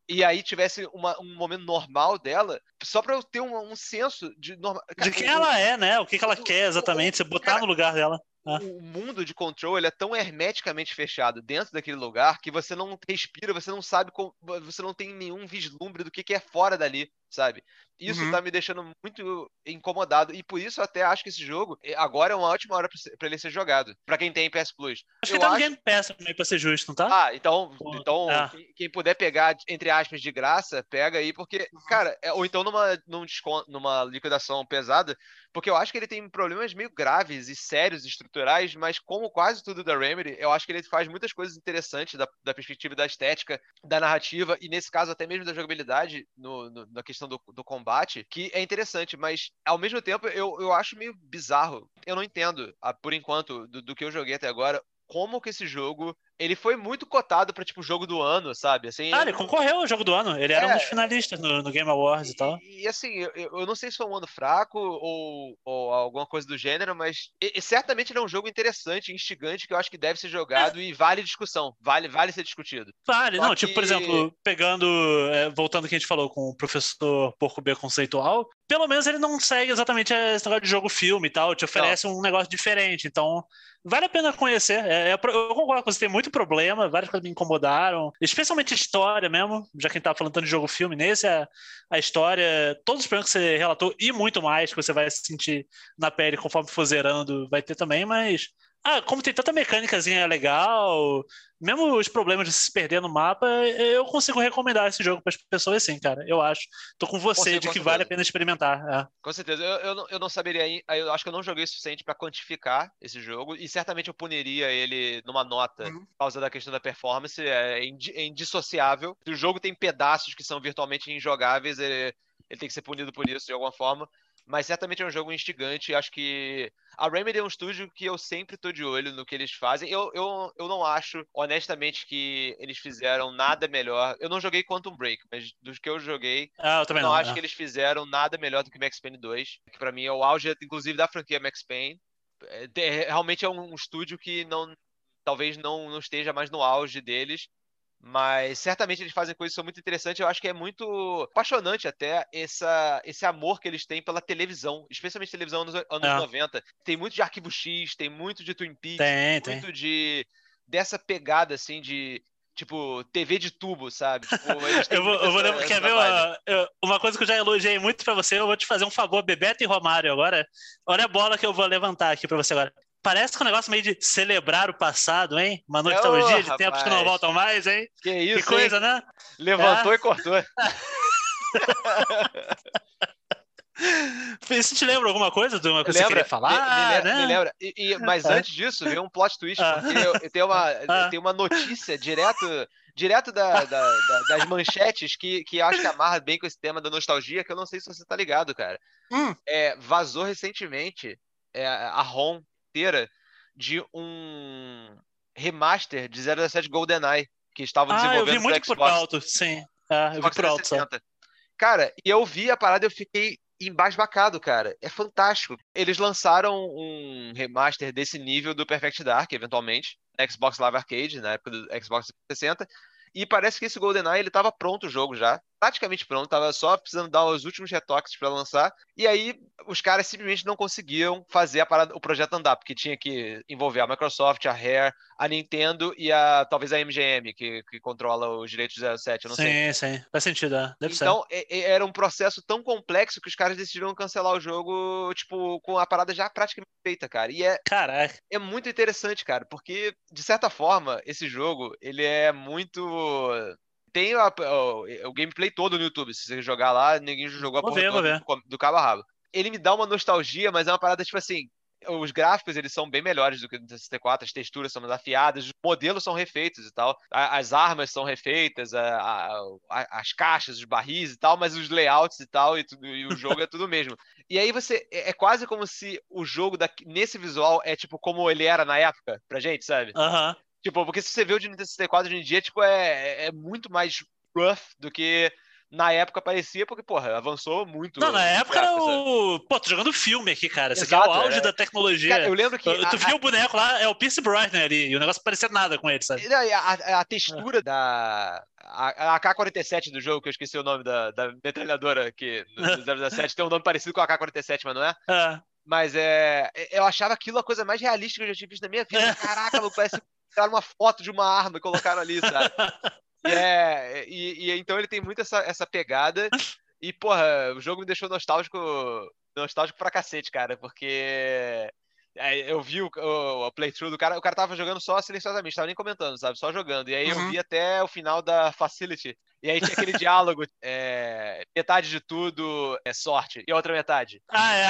e aí tivesse uma, um momento normal dela, só para eu ter um, um senso de normal. De quem ela é, né? O que, que ela quer exatamente, você botar cara, no lugar dela. Ah. O mundo de control ele é tão hermeticamente fechado dentro daquele lugar que você não respira, você não sabe, como, você não tem nenhum vislumbre do que, que é fora dali, sabe? Isso uhum. tá me deixando muito incomodado. E por isso eu até acho que esse jogo eh, agora é uma ótima hora para ele ser jogado. para quem tem PS Plus. Acho eu que tá acho... no Game Pass também, pra ser justo, não tá? Ah, então, então ah. Quem, quem, puder pegar, entre aspas, de graça, pega aí, porque, uhum. cara, é, ou então numa, num desconto, numa liquidação pesada, porque eu acho que ele tem problemas meio graves e sérios estruturais, mas como quase tudo da Remedy, eu acho que ele faz muitas coisas interessantes da, da perspectiva da estética, da narrativa, e nesse caso até mesmo da jogabilidade, no, no na questão do, do combate combate, que é interessante, mas ao mesmo tempo eu, eu acho meio bizarro. Eu não entendo, por enquanto, do, do que eu joguei até agora, como que esse jogo ele foi muito cotado para tipo jogo do ano, sabe? Assim, ah, ele concorreu ao jogo do ano. Ele era um é. dos finalistas no, no, Game Awards e, e tal. E, assim, eu, eu, não sei se foi um ano fraco ou, ou alguma coisa do gênero, mas e, certamente ele é um jogo interessante, instigante, que eu acho que deve ser jogado é. e vale discussão, vale, vale ser discutido. Vale, Só não, que... tipo, por exemplo, pegando, é, voltando ao que a gente falou com o professor Porco B conceitual, pelo menos ele não segue exatamente esse negócio de jogo-filme e tal, te oferece não. um negócio diferente. Então, vale a pena conhecer. É, é, eu concordo com você, tem muito problema, várias coisas me incomodaram, especialmente a história mesmo, já que a gente tava falando de jogo-filme, nesse a, a história, todos os problemas que você relatou e muito mais que você vai sentir na pele conforme for zerando, vai ter também, mas Ah, como tem tanta mecânicazinha legal, mesmo os problemas de se perder no mapa, eu consigo recomendar esse jogo para as pessoas sim, cara. Eu acho. Tô com você de que vale a pena experimentar. É. Com certeza. Eu, eu, não, eu não saberia. Eu acho que eu não joguei o suficiente para quantificar esse jogo. E certamente eu puniria ele numa nota uhum. por causa da questão da performance. É, é indissociável. Se o jogo tem pedaços que são virtualmente injogáveis, ele, ele tem que ser punido por isso de alguma forma. Mas certamente é um jogo instigante. Acho que a Remedy é um estúdio que eu sempre tô de olho no que eles fazem. Eu, eu, eu não acho, honestamente, que eles fizeram nada melhor. Eu não joguei Quantum Break, mas dos que eu joguei, ah, eu, também não, não acho é. que eles fizeram nada melhor do que Max Payne 2, que para mim é o auge, inclusive, da franquia Max Payne. É, realmente é um estúdio que não talvez não, não esteja mais no auge deles, mas certamente eles fazem coisas que são muito interessantes. Eu acho que é muito apaixonante até essa, esse amor que eles têm pela televisão, especialmente televisão nos anos é. 90. Tem muito de Arquivo X, tem muito de Twin Peaks, tem, tem muito de dessa pegada assim de tipo, TV de tubo, sabe? Tipo, eu vou, eu vou lembrar, quer ver uma, uma, coisa que eu já elogiei muito para você, eu vou te fazer um favor, Bebeto e Romário agora. Olha a bola que eu vou levantar aqui para você agora. Parece que é um negócio meio de celebrar o passado, hein? Uma nostalgia oh, de tempos que não voltam mais, hein? Que isso, Que coisa, hein? né? Levantou é. e cortou. Isso te lembra alguma coisa de uma coisa lembra, que você queria falar? Me, me, né? me lembra. E, e, mas ah. antes disso, veio um plot twist, ah. porque tenho, uma, ah. tenho uma notícia direto, direto da, da, da, das manchetes que, que acho que amarra bem com esse tema da nostalgia, que eu não sei se você tá ligado, cara. Hum. É, vazou recentemente é, a ROM inteira de um remaster de 017 GoldenEye que estavam ah, desenvolvendo eu vi muito por alto, sim. Ah, eu vi por alto só. Cara, e eu vi a parada e eu fiquei embasbacado, cara. É fantástico. Eles lançaram um remaster desse nível do Perfect Dark, eventualmente, Xbox Live Arcade, na época do Xbox 360, e parece que esse GoldenEye ele estava pronto o jogo já, praticamente pronto, tava só precisando dar os últimos retoques para lançar. E aí os caras simplesmente não conseguiam fazer a parada, o projeto andar, porque tinha que envolver a Microsoft, a Rare, a Nintendo e a talvez a MGM, que, que controla os direitos do 07, eu não sim, sei. Sim, sim, faz sentido, é. Deve então, ser. É, era um processo tão complexo que os caras decidiram cancelar o jogo, tipo, com a parada já praticamente feita, cara. E é Caraca. É muito interessante, cara, porque de certa forma, esse jogo, ele é muito tem a, o, o, gameplay todo no YouTube. Se você jogar lá, ninguém jogou a porra ver, toda do, do cabo a rabo. Ele me dá uma nostalgia, mas é uma parada tipo assim os gráficos eles são bem melhores do que no 64, as texturas são mais afiadas, os modelos são refeitos e tal, as armas são refeitas, a, a, as caixas, os barris e tal, mas os layouts e tal, e, tudo, e o jogo é tudo mesmo. E aí você. É, é quase como se o jogo nesse visual é tipo como ele era na época, pra gente, sabe? Aham. Uh -huh. Tipo, porque se você vê o de Nintendo 64 hoje em dia, tipo, é, é muito mais rough do que na época parecia, porque, porra, avançou muito. Não, na época era o. Pô, tô jogando filme aqui, cara. Isso aqui é o auge é. da tecnologia. Cara, eu lembro que. Tu, tu a, viu a... o boneco lá, é o Pierce Brosnan ali, e o negócio parecia nada com ele, sabe? A, a, textura da. A, AK-47 do jogo, que eu esqueci o nome da, da metralhadora que no 017 tem um nome parecido com a AK-47, mas não é? É. Mas é, eu achava aquilo a coisa mais realística que eu já tinha visto na minha vida. Caraca, parece tiraram uma foto de uma arma e colocaram ali, sabe? E, é, e, e, então ele tem muito essa, essa pegada. E, porra, o jogo me deixou nostálgico, nostálgico pra cacete, cara, porque é, eu vi o, o, o, playthrough do cara, o cara tava jogando só silenciosamente, tava nem comentando, sabe? Só jogando. E aí uhum. eu vi até o final da Facility. E aí tinha aquele diálogo: é, metade de tudo é sorte, e a outra metade. Ah, é.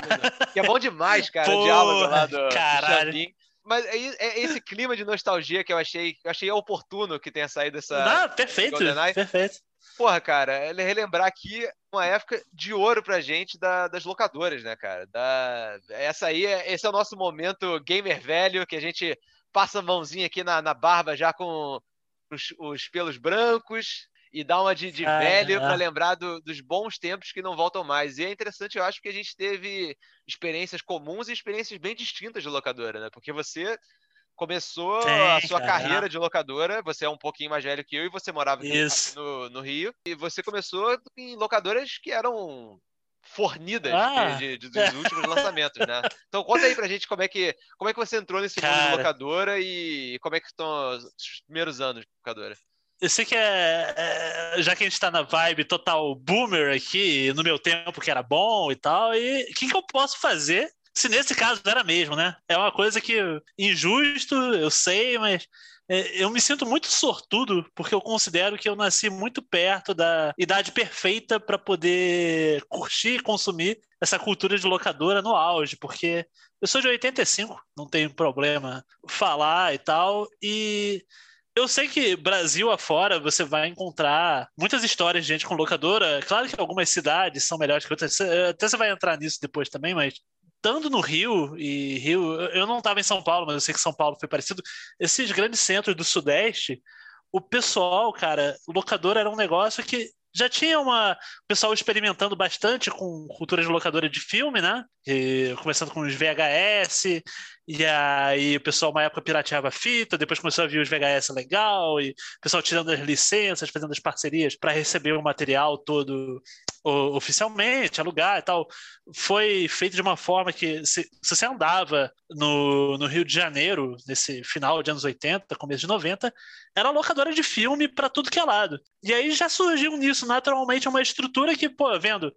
Que é bom demais, cara, o diálogo lá do, caralho. do mas é, é, esse clima de nostalgia que eu achei, eu achei oportuno que tenha saído essa. Não, perfeito, perfeito. Porra, cara, é relembrar aqui uma época de ouro pra gente da, das locadoras, né, cara? Da, essa aí, é, esse é o nosso momento gamer velho, que a gente passa a mãozinha aqui na, na barba já com os, os pelos brancos, e dá uma de, de ah, velho é. para lembrar do, dos bons tempos que não voltam mais. E é interessante, eu acho que a gente teve experiências comuns e experiências bem distintas de locadora, né? Porque você começou a sua cara. carreira de locadora, você é um pouquinho mais velho que eu e você morava no, no, Rio, e você começou em locadoras que eram fornidas ah. de, de, dos últimos lançamentos, né? Então conta aí pra gente como é que, como é que você entrou nesse Cara. mundo de locadora e como é que estão os primeiros anos de locadora. Eu sei que é, é, Já que a gente tá na vibe total boomer aqui, no meu tempo que era bom e tal, e o que, que eu posso fazer se nesse caso era mesmo, né? É uma coisa que injusto, eu sei, mas é, eu me sinto muito sortudo porque eu considero que eu nasci muito perto da idade perfeita para poder curtir e consumir essa cultura de locadora no auge, porque eu sou de 85, não tenho problema falar e tal, e eu sei que Brasil afora você vai encontrar muitas histórias de gente com locadora. Claro que algumas cidades são melhores que outras, até você vai entrar nisso depois também, mas estando no Rio, e Rio, eu não estava em São Paulo, mas eu sei que São Paulo foi parecido, esses grandes centros do Sudeste, o pessoal, cara, locador era um negócio que já tinha uma o pessoal experimentando bastante com cultura de locadora de filme, né? E, começando com os VHS, e aí o pessoal uma época pirateava fita, depois começou a vir os VHS legal, e o pessoal tirando as licenças, fazendo as parcerias para receber o material todo oficialmente, alugar e tal, foi feito de uma forma que, se, se, você andava no, no Rio de Janeiro, nesse final de anos 80, começo de 90, era locadora de filme para tudo que é lado. E aí já surgiu nisso, naturalmente, uma estrutura que, pô, vendo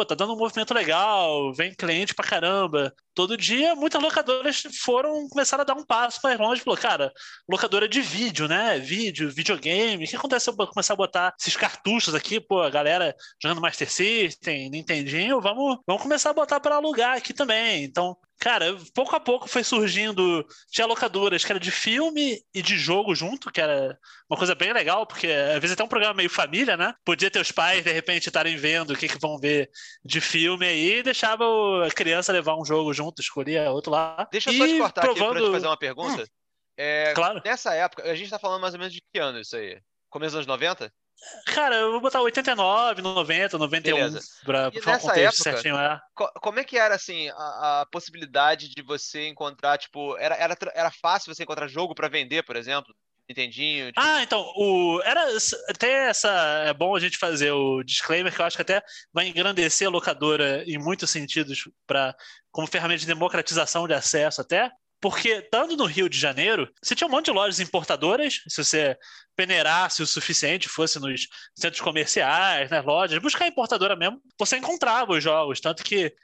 pô, tá dando um movimento legal, vem cliente pra caramba. Todo dia, muitas locadoras foram começar a dar um passo mais longe. Falou, cara, locadora de vídeo, né? Vídeo, videogame. O que acontece se eu começar a botar esses cartuchos aqui, pô, a galera jogando Master System, Nintendinho, vamos, vamos começar a botar para alugar aqui também. Então, Cara, pouco a pouco foi surgindo. Tinha locadoras que era de filme e de jogo junto, que era uma coisa bem legal, porque às vezes até um programa meio família, né? Podia ter os pais, de repente, estarem vendo o que, que vão ver de filme aí e deixava a criança levar um jogo junto, escolhia outro lá. Deixa eu só te cortar provando... aqui pra te fazer uma pergunta. Hum, é, claro. Nessa época, a gente tá falando mais ou menos de que ano isso aí? Começo dos anos 90? Cara, eu vou botar 89, 90, 91 Beleza. pra, pra falar um contexto época, certinho. É. Como é que era, assim, a, a, possibilidade de você encontrar, tipo, era, era, era fácil você encontrar jogo para vender, por exemplo? Nintendinho? Tipo... Ah, então, o, era até essa. É bom a gente fazer o disclaimer, que eu acho que até vai engrandecer a locadora em muitos sentidos, pra, como ferramenta de democratização de acesso até. Porque, estando no Rio de Janeiro, você tinha um monte de lojas importadoras, se você peneirasse o suficiente, fosse nos centros comerciais, nas lojas, buscar importadora mesmo, você encontrava os jogos. Tanto que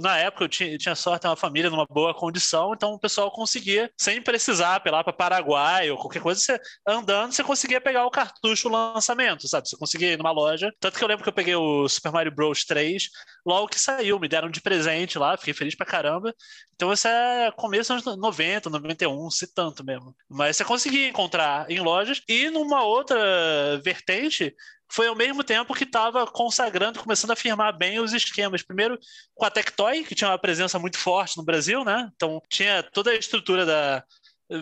na época eu tinha, tinha sorte uma família numa boa condição, então o pessoal conseguia, sem precisar apelar para Paraguai ou qualquer coisa, você, andando, você conseguia pegar o cartucho lançamento, sabe? Você conseguia ir numa loja. Tanto que eu lembro que eu peguei o Super Mario Bros 3 logo que saiu, me deram de presente lá, fiquei feliz pra caramba. Então esse é começo dos anos 90, 91, se tanto mesmo. Mas você conseguia encontrar em lojas e numa outra vertente, foi ao mesmo tempo que estava consagrando, começando a firmar bem os esquemas. Primeiro com a Tectoy, que tinha uma presença muito forte no Brasil, né? Então tinha toda a estrutura da,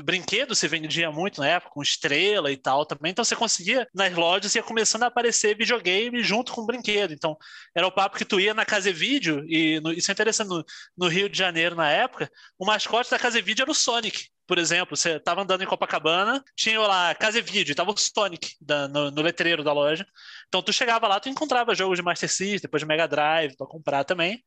brinquedo se vendia muito na época, com estrela e tal também. Então você conseguia, nas lojas, ia começando a aparecer videogame junto com brinquedo. Então era o papo que tu ia na Casa Vídeo, e no, isso é interessante, no, no, Rio de Janeiro na época, o mascote da Casa Vídeo era o Sonic. Por exemplo, você estava andando em Copacabana, tinha lá Casa Vídeo, estava o Sonic da, no, no, letreiro da loja. Então tu chegava lá, tu encontrava jogos de Master System, depois de Mega Drive para comprar também.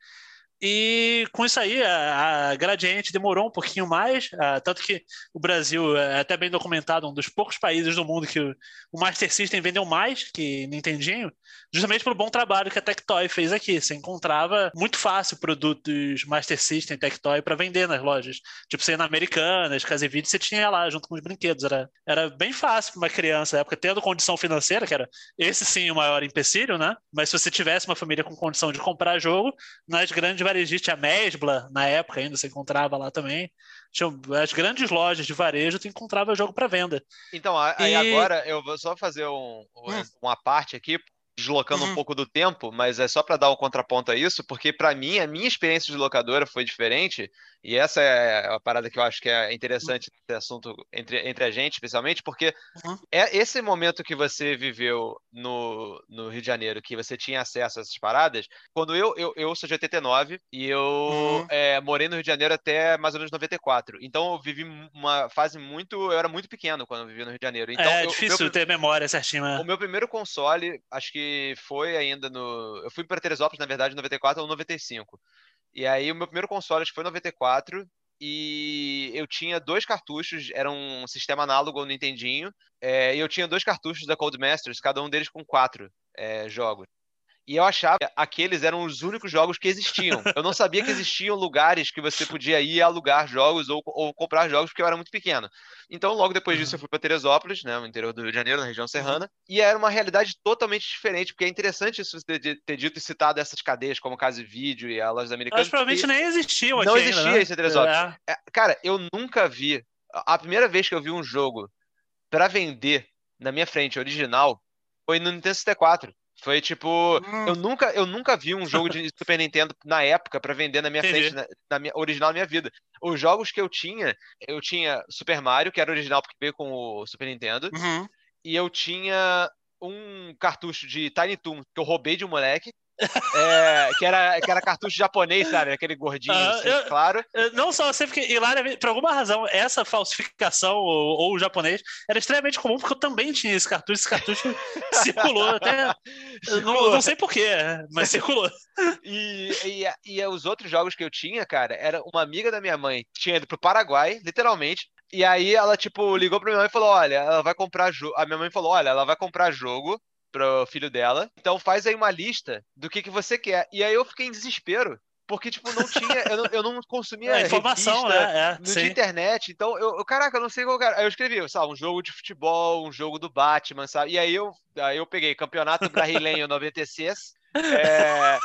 E com isso aí, a, a Gradiente demorou um pouquinho mais, tanto que o Brasil é até bem documentado, um dos poucos países do mundo que o, Master System vendeu mais que Nintendinho, justamente pelo bom trabalho que a Tectoy fez aqui. Você encontrava muito fácil produtos Master System, Tectoy para vender nas lojas. Tipo, você ia na Americanas, Casevide, você tinha lá junto com os brinquedos. Era, era bem fácil para uma criança, na época, tendo condição financeira, que era esse sim o maior empecilho, né? Mas se você tivesse uma família com condição de comprar jogo, nas grandes varejistas, a Mesbla, na época ainda, você encontrava lá também. Tinha, as grandes lojas de varejo, tu encontrava jogo para venda. Então, aí e... agora eu vou só fazer um, hum. uma parte aqui, deslocando uhum. um pouco do tempo, mas é só para dar um contraponto a isso, porque para mim, a minha experiência de locadora foi diferente, e essa é a parada que eu acho que é interessante esse assunto entre, entre a gente, especialmente, porque uhum. é esse momento que você viveu no, no Rio de Janeiro, que você tinha acesso a essas paradas, quando eu, eu, eu sou de 89 e eu uhum. é, morei no Rio de Janeiro até mais ou menos 94. Então eu vivi uma fase muito. Eu era muito pequeno quando eu vivi no Rio de Janeiro. Então, é eu, difícil meu, ter memória certinho. Né? O meu primeiro console, acho que foi ainda no. Eu fui para Teresópolis, na verdade, em 94 ou 95. E aí o meu primeiro console acho que foi 94 e eu tinha dois cartuchos, era um sistema análogo ao Nintendinho, é, e eu tinha dois cartuchos da Codemasters, cada um deles com quatro é, jogos. E eu achava que aqueles eram os únicos jogos que existiam. Eu não sabia que existiam lugares que você podia ir alugar jogos ou, ou comprar jogos, porque eu era muito pequeno. Então, logo depois disso, eu fui para Teresópolis, né, no interior do Rio de Janeiro, na região serrana, e era uma realidade totalmente diferente, porque é interessante isso você ter, ter dito e citado essas cadeias, como Casa e Vídeo e a Lojas Americanas. Mas provavelmente nem existiam aqui. Não existia ainda, né? esse Teresópolis. É. É, cara, eu nunca vi. A primeira vez que eu vi um jogo para vender na minha frente original foi no Nintendo 64. Foi tipo, hum. eu nunca eu nunca vi um jogo de Super Nintendo na época para vender na minha Entendi. frente, na, na, minha original na minha vida. Os jogos que eu tinha, eu tinha Super Mario, que era original porque veio com o Super Nintendo, uhum. e eu tinha um cartucho de Tiny Toon que eu roubei de um moleque. É, que, era, que era cartucho japonês, sabe? Aquele gordinho, uh, assim, eu, claro. não só você, porque Hilária, por alguma razão, essa falsificação ou, ou, o japonês era extremamente comum, porque eu também tinha esse cartucho. Esse cartucho circulou até. Circulou. Não, não, sei porquê, mas circulou. E, e, e os outros jogos que eu tinha, cara, era uma amiga da minha mãe, tinha ido pro Paraguai, literalmente, e aí ela, tipo, ligou pra minha mãe e falou: Olha, ela vai comprar jogo. A minha mãe falou: Olha, ela vai comprar jogo pro filho dela. Então faz aí uma lista do que, que você quer. E aí eu fiquei em desespero. Porque, tipo, não tinha. Eu não, eu não consumia é, informação, revista, né? É, não tinha internet. Então, eu, eu, caraca, eu não sei qual cara. Aí eu escrevi, sabe, um jogo de futebol, um jogo do Batman, sabe? E aí eu, aí eu peguei Campeonato Brasileiro 96. É,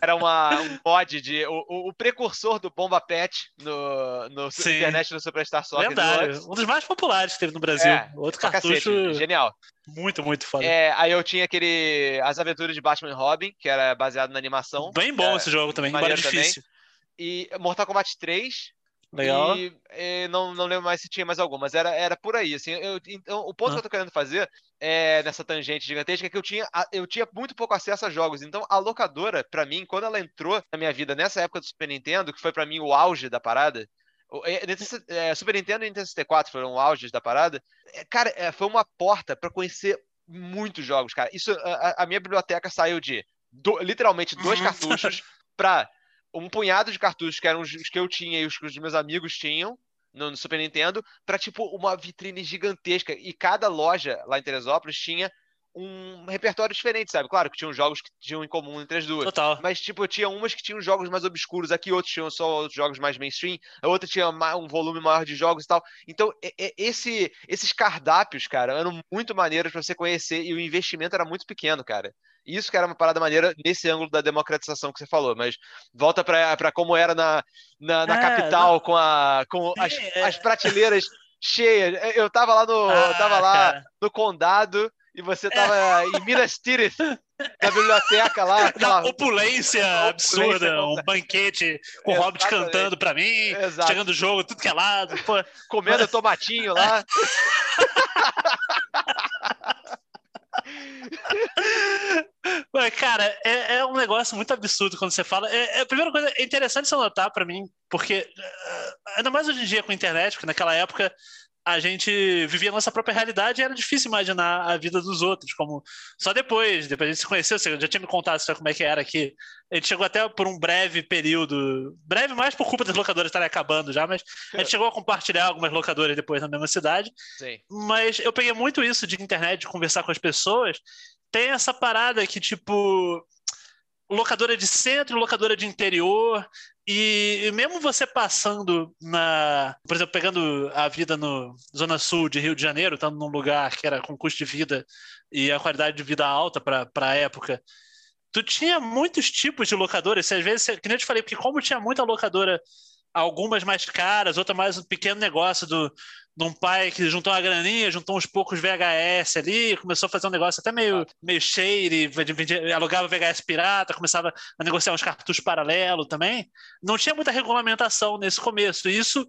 era uma, um mod de. O, o, precursor do Bomba Pet no, no internet do Superstar Soccer. Lendário. Um dos mais populares que teve no Brasil. É, Outro cartucho. Cacete, genial. Muito, muito foda. É, aí eu tinha aquele. As Aventuras de Batman e Robin, que era baseado na animação. Bem bom é, esse jogo também, embora difícil. Também. E Mortal Kombat 3, Legal. E, e, não, não lembro mais se tinha mais alguma, mas era, era por aí. Assim, eu, então, o ponto ah. que eu tô querendo fazer é, nessa tangente gigantesca é que eu tinha, eu tinha muito pouco acesso a jogos. Então, a locadora, para mim, quando ela entrou na minha vida nessa época do Super Nintendo, que foi para mim o auge da parada, é, é, Super Nintendo e Nintendo 64 foram o auge da parada. É, cara, foi uma porta para conhecer muitos jogos, cara. Isso, a, a minha biblioteca saiu de do, literalmente dois uhum. cartuchos para um punhado de cartuchos que eram os que eu tinha e os que os meus amigos tinham no, no Super Nintendo, para tipo uma vitrine gigantesca. E cada loja lá em Teresópolis tinha um repertório diferente, sabe? Claro que tinham jogos que tinham em comum entre as duas. Total. Mas, tipo, tinha umas que tinham jogos mais obscuros, aqui outros tinham só outros jogos mais mainstream, a outra tinha um volume maior de jogos e tal. Então, esse, esses cardápios, cara, eram muito maneiros para você conhecer e o investimento era muito pequeno, cara. Isso que era uma parada maneira nesse ângulo da democratização que você falou, mas volta para como era na, na, na é, capital, não... com, a, com as, é... as prateleiras cheias. Eu tava lá no, ah, tava lá no condado e você tava é. em Minas Tirith, na biblioteca lá. Aquela... Na opulência absurda, um banquete com o Hobbit cantando pra mim, Exato. chegando o jogo, tudo que é lado. Pô. Comendo tomatinho lá. Mas, cara, é, é, um negócio muito absurdo quando você fala. É, é a primeira coisa, é interessante você notar para mim, porque eh, ainda mais hoje em dia com a internet, porque naquela época a gente vivia a nossa própria realidade e era difícil imaginar a vida dos outros, como só depois, depois a gente se conheceu, você já tinha me contado como é que era aqui. A gente chegou até por um breve período, breve mais por culpa das locadoras estarem acabando já, mas a gente chegou a compartilhar algumas locadoras depois na mesma cidade. Sim. Mas eu peguei muito isso de internet, de conversar com as pessoas. Tem essa parada que, tipo, locadora de centro, locadora de interior, e mesmo você passando na, por exemplo, pegando a vida no zona sul de Rio de Janeiro, estando num lugar que era com custo de vida e a qualidade de vida alta para a época, tu tinha muitos tipos de locadoras, às vezes, que nem eu te falei, porque como tinha muita locadora algumas mais caras, outra mais um pequeno negócio do, de um pai que juntou uma graninha, juntou uns poucos VHS ali, começou a fazer um negócio até meio, meio shady, alugava VHS pirata, começava a negociar uns cartuchos paralelos também. Não tinha muita regulamentação nesse começo. E isso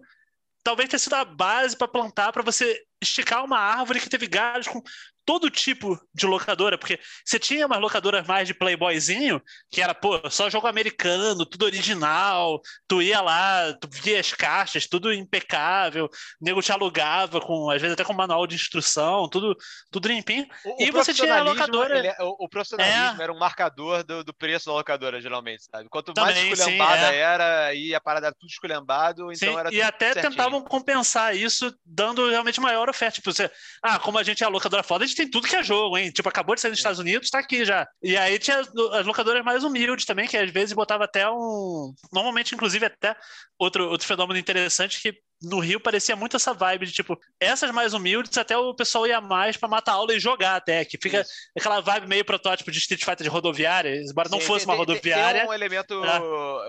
talvez tenha sido a base para plantar, para você esticar uma árvore que teve galhos com todo tipo de locadora, porque você tinha umas locadoras mais de playboyzinho, que era, pô, só jogo americano, tudo original, tu ia lá, tu via as caixas, tudo impecável, o nego te alugava, com, às vezes até com manual de instrução, tudo, tudo limpinho. O, e o você tinha a locadora... Ele, é, o, o, profissionalismo é. era um marcador do, do, preço da locadora, geralmente, sabe? Quanto Também, mais esculhambada sim, é. era, e a parada era tudo esculhambado, então sim, era E até certinho. tentavam compensar isso, dando realmente maior oferta. Tipo, você, ah, como a gente é a locadora foda, a Unidos tem tudo que é jogo, hein? Tipo, acabou de sair nos Estados Unidos, tá aqui já. E aí tinha as locadoras mais humildes também, que às vezes botava até um. Normalmente, inclusive, até outro, outro fenômeno interessante que no Rio parecia muito essa vibe de tipo, essas mais humildes, até o pessoal ia mais para matar aula e jogar até, que fica Isso. aquela vibe meio protótipo de Street Fighter de rodoviária, embora Sim, não fosse tem, uma rodoviária. Tem um elemento, é.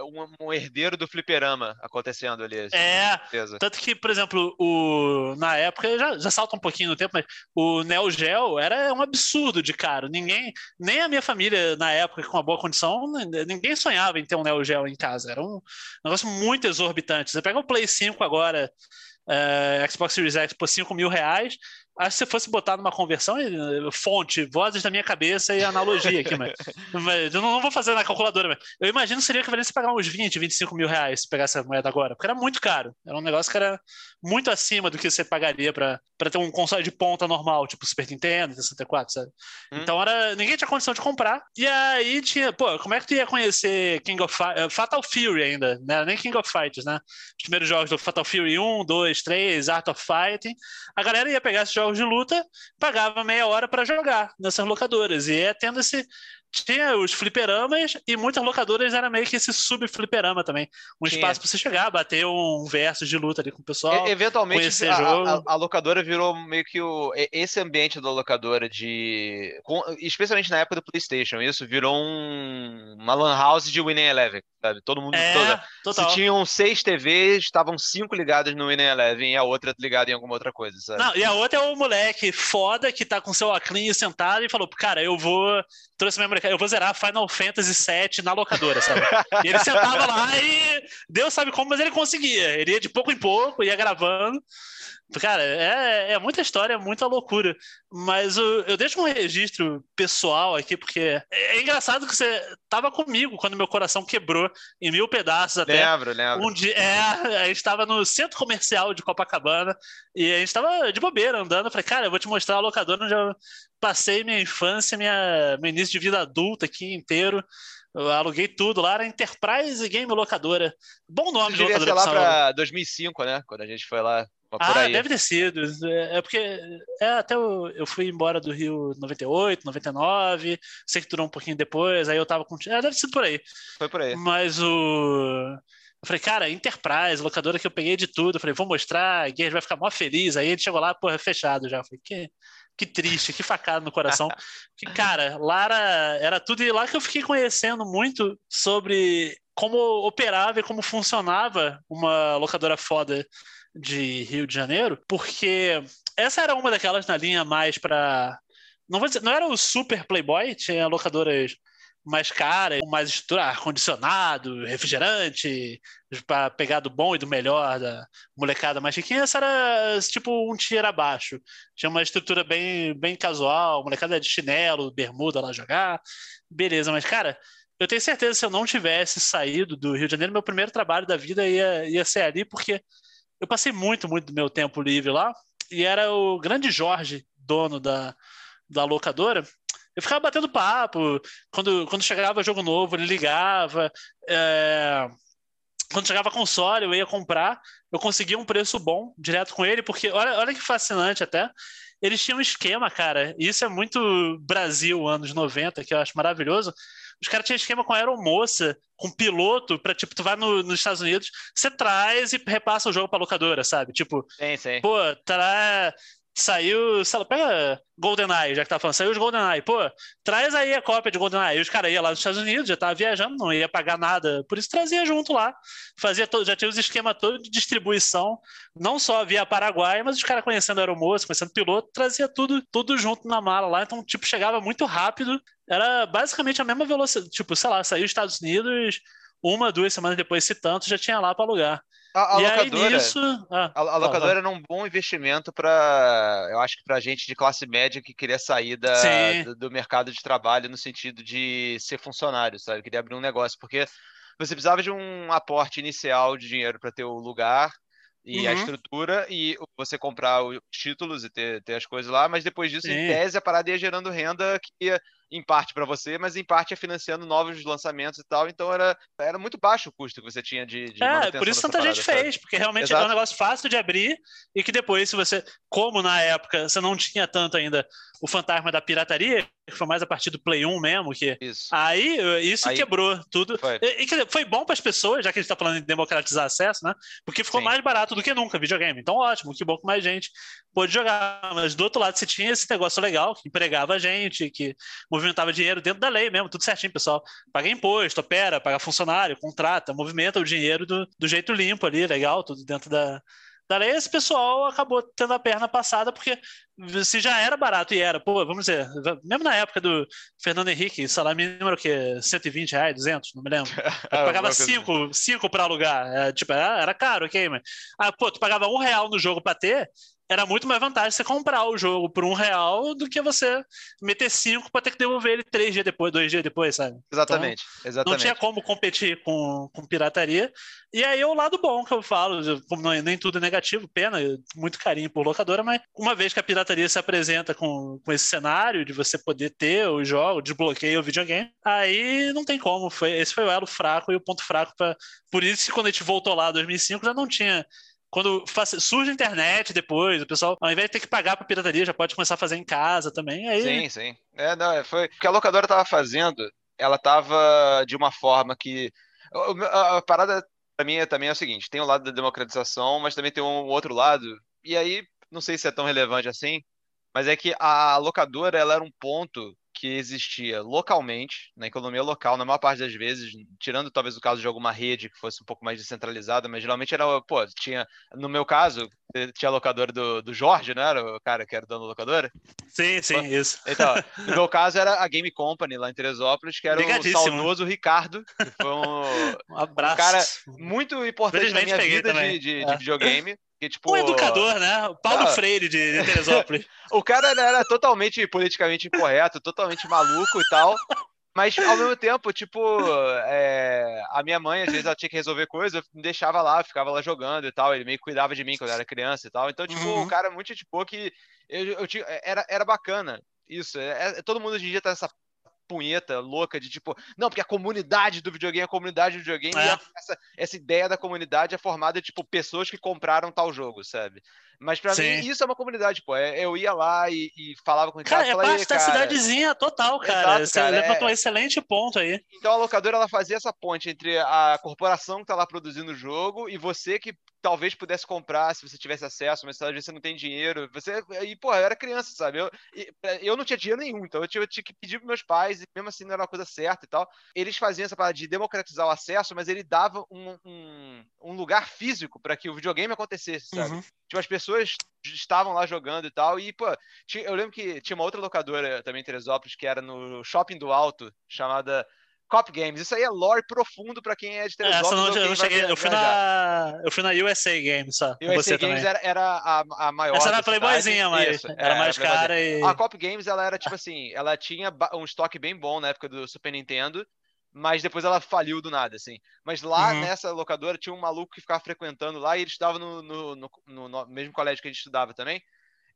um, um, herdeiro do fliperama acontecendo ali. Assim, é, tanto que, por exemplo, o, na época, já, já salta um pouquinho no tempo, mas o Neo Geo era um absurdo de caro. Ninguém, nem a minha família na época com uma boa condição, ninguém sonhava em ter um Neo Geo em casa. Era um negócio muito exorbitante. Você pega o Play 5 agora, uh, Xbox Series X por 5 mil reais, Acho que se fosse botar numa conversão, fonte, vozes da minha cabeça e analogia aqui, mas, mas eu não vou fazer na calculadora. Mas eu imagino que seria equivalente se pagar uns 20, 25 mil reais se pegar essa moeda agora, porque era muito caro. Era um negócio que era muito acima do que você pagaria para ter um console de ponta normal, tipo Super Nintendo, 64, sabe? Hum. Então era, ninguém tinha condição de comprar. E aí tinha, pô, como é que tu ia conhecer King of uh, Fatal Fury ainda, né? Nem King of Fighters, né? Os primeiros jogos do Fatal Fury 1, 2, 3, Art of Fighting. A galera ia pegar esses jogos de luta, pagava meia hora para jogar nessas locadoras. E é tendo esse. Tinha os fliperamas e muitas locadoras era meio que esse sub-fliperama também. Um espaço para você chegar, bater um verso de luta ali com o pessoal. E, eventualmente, a, a, a, locadora virou meio que o, esse ambiente da locadora de. Com, especialmente na época do PlayStation, isso virou um, uma Lan House de Winning Eleven sabe? Todo mundo. É, toda, total. Se tinham seis TVs, estavam cinco ligadas no Winning Eleven e a outra ligada em alguma outra coisa, sabe? Não, e a outra é o moleque foda que tá com seu óculos sentado e falou: Cara, eu vou. Trouxe minha eu vou zerar Final Fantasy VII na locadora, sabe? e ele sentava lá e Deus sabe como, mas ele conseguia. Ele ia de pouco em pouco, ia gravando. Cara, é, é muita história, é muita loucura. Mas eu, eu deixo um registro pessoal aqui, porque é, é engraçado que você tava comigo quando meu coração quebrou em mil pedaços até. Lembro, lembro. Um dia, é, a gente estava no centro comercial de Copacabana e a gente estava de bobeira andando. Eu falei, cara, eu vou te mostrar a locadora onde eu passei minha infância, minha, meu início de vida adulta aqui inteiro. Eu aluguei tudo lá, era Enterprise Game Locadora. Bom nome de locadora. Devia ser lá para 2005, né? Quando a gente foi lá ah, deve ter sido. É, é porque é, até eu, eu fui embora do Rio 98, 99, sei que durou um pouquinho depois, aí eu tava com. É, deve ter sido por aí. Foi por aí. Mas o. Eu falei, cara, Enterprise, locadora que eu peguei de tudo. Eu falei, vou mostrar, a vai ficar mó feliz. Aí ele chegou lá, porra, fechado já. Eu falei, que, que triste, que facada no coração. que, cara, lá era, era tudo. E lá que eu fiquei conhecendo muito sobre como operava e como funcionava uma locadora foda de Rio de Janeiro, porque essa era uma daquelas na linha mais para não vou não era o super Playboy, tinha locadoras mais caras, com mais estrutura, ar-condicionado, refrigerante, para pegar do bom e do melhor da molecada mais chiquinha. Essa era tipo um tier abaixo. Tinha uma estrutura bem, bem casual, molecada de chinelo, bermuda lá jogar. Beleza, mas cara, eu tenho certeza que se eu não tivesse saído do Rio de Janeiro, meu primeiro trabalho da vida ia, ia ser ali, porque eu passei muito, muito do meu tempo livre lá, e era o grande Jorge, dono da, da locadora. Eu ficava batendo papo, quando, quando chegava jogo novo, ele ligava. É... Quando chegava console, eu ia comprar, eu conseguia um preço bom direto com ele, porque olha, olha que fascinante até. Eles tinham um esquema, cara, e isso é muito Brasil, anos 90, que eu acho maravilhoso os caras tinham esquema com aeromoça, com piloto, pra, tipo, tu vai no, nos Estados Unidos, você traz e repassa o jogo pra locadora, sabe? Tipo, sim, sim. pô, traz Saiu, sei lá, pega GoldenEye, já que tá falando, saiu os GoldenEye. Pô, traz aí a cópia de GoldenEye. E os caras iam lá nos Estados Unidos, já tava viajando, não ia pagar nada. Por isso trazia junto lá. Fazia todo, já tinha os esquemas todos de distribuição, não só via Paraguai, mas os caras conhecendo aeromoço, conhecendo piloto, trazia tudo, tudo junto na mala lá. Então, tipo, chegava muito rápido. Era basicamente a mesma velocidade. Tipo, sei lá, saiu dos Estados Unidos, uma, duas semanas depois, se tanto, já tinha lá para alugar. A, a locadora, nisso... ah, a, a, locadora era um bom investimento para, eu acho que para gente de classe média que queria sair da, do, do, mercado de trabalho no sentido de ser funcionário, sabe? Queria abrir um negócio, porque você precisava de um aporte inicial de dinheiro para ter o lugar e uhum. a estrutura e você comprar os títulos e ter, ter as coisas lá, mas depois disso, Sim. em tese, a parada ia gerando renda que ia em parte para você, mas em parte é financiando novos lançamentos e tal. Então era, era muito baixo o custo que você tinha de, de É, por isso tanta parada, gente sabe? fez, porque realmente Exato. é um negócio fácil de abrir e que depois, se você como na época você não tinha tanto ainda o fantasma da pirataria, que foi mais a partir do Play 1 mesmo, que Isso. aí isso Aí- quebrou tudo. Foi. E, quer dizer, foi bom para as pessoas, já que a gente está falando de democratizar acesso, né? Porque ficou Sim. mais barato do que nunca videogame. Então, ótimo, que bom que mais gente pôde jogar. Mas do outro lado, você tinha esse negócio legal que empregava a gente, que movimentava dinheiro dentro da lei mesmo, tudo certinho, pessoal. Paga imposto, opera, paga funcionário, contrata, movimenta o dinheiro do, do jeito limpo ali, legal, tudo dentro da. Da lei, esse pessoal acabou tendo a perna passada, porque se já era barato e era, pô, vamos dizer, mesmo na época do Fernando Henrique, salário mínimo era o quê? 120 reais, 200, não me lembro. Ah, Tu pagava alguma coisa assim. cinco, cinco para alugar. É, tipo, era, era caro, ok, mas. Ah, pô, tu pagava um real no jogo para ter, era muito mais vantagem você comprar o jogo por um real do que você meter cinco para ter que devolver ele três dias depois, dois dias depois, sabe? Exatamente, Não exatamente. tinha como competir com, com pirataria. E aí é o lado bom que eu falo, como não- nem tudo é negativo, pena, muito carinho por locadora, mas uma vez que a pirataria se apresenta com, com esse cenário de você poder ter o jogo, desbloqueia o videogame, aí não tem como. Foi, esse foi o elo fraco e o ponto fraco. Pra, por isso que quando a gente voltou lá em 2005 já não tinha. Quando faz- surge a internet depois, o pessoal, ao invés de ter que pagar para pirataria, já pode começar a fazer em casa também. Aí, Sim, sim. É, não, é, foi... O que a locadora estava fazendo, ela estava de uma forma que. A, parada, para mim, também é o seguinte: tem o lado da democratização, mas também tem um outro lado. E aí, não sei se é tão relevante assim, mas é que a locadora ela era um ponto que existia localmente, na economia local, na maior parte das vezes, tirando talvez o caso de alguma rede que fosse um pouco mais descentralizada, mas geralmente era, pô, tinha, no meu caso, tinha a locadora do, do Jorge, não era o cara que era dono da locadora? sim, sim, isso. Então, no meu caso era a Game Company lá em Teresópolis, que era o saudoso Ricardo, que foi um Um abraço. cara muito importante na minha vida também. de, de, É. de videogame. Que, tipo, Um educador, né? O Paulo Ah. Freire de, de Teresópolis. o cara era, totalmente politicamente incorreto, totalmente maluco e tal. Mas ao mesmo tempo, tipo, é, a minha mãe, às vezes, ela tinha que resolver coisas, eu me deixava lá, ficava lá jogando e tal. Ele meio que cuidava de mim quando eu era criança e tal. Então, tipo, Uhum. o cara é muito boa que eu, eu tinha, era, era bacana. Isso. É, é- todo mundo hoje em dia tá nessa punheta louca de tipo, não, porque a comunidade do videogame é a comunidade do videogame É. e essa, essa ideia da comunidade é formada de tipo pessoas que compraram tal jogo, sabe? Mas pra Sim. mim isso é uma comunidade, pô. É- Eu ia lá e, e falava com o Cara, Ricardo, é parte "E aí, da cara?" cidadezinha total, cara. Exato, Você cara, levantou é- um excelente ponto aí. Então a locadora ela fazia essa ponte entre a corporação que tá lá produzindo o jogo e você que talvez pudesse comprar se você tivesse acesso, mas às vezes você não tem dinheiro. Você e pô, eu era criança, sabe? Eu, eu não tinha dinheiro nenhum, então eu tinha, eu tinha que pedir pros meus pais e mesmo assim não era uma coisa certa e tal. Eles faziam essa parada de democratizar o acesso, mas ele dava um, um, um lugar físico para que o videogame acontecesse, sabe? Uhum. Tipo, as pessoas estavam lá jogando e tal. E, pô, tinha- eu lembro que tinha uma outra locadora também em Teresópolis, que era no Shopping do Alto, chamada Cop Games. Isso aí é lore profundo pra quem é de Teresópolis. Essa não, eu cheguei. Eu fui viajar. na. Eu fui na USA Games só. USA Games era, era a, a maior. Essa era a Playboyzinha, mas Isso, era é, mais a Playboyzinha. cara e. A Cop Games, ela era tipo assim, ela tinha um estoque bem bom na época do Super Nintendo, mas depois ela faliu do nada, assim. Mas lá Uhum. nessa locadora tinha um maluco que ficava frequentando lá e ele estudava no, no, no- no- mesmo colégio que a gente estudava também.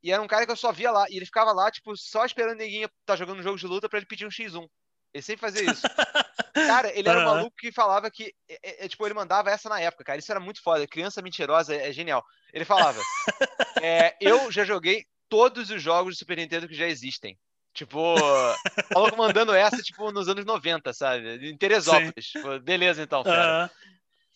E era um cara que eu só via lá. E ele ficava lá, tipo, só esperando ninguém estar jogando um jogo de luta pra ele pedir um X1. Ele sempre fazia isso. Cara, ele era um maluco que falava que. é, é, é, tipo, ele mandava essa na época, cara. Isso era muito foda. Criança mentirosa é, é genial. Ele falava: é, Eu já joguei todos os jogos de Super Nintendo que já existem. Tipo, maluco mandando essa, tipo, nos anos 90, sabe? Em Teresópolis. Tipo, beleza, então, fera. Aham.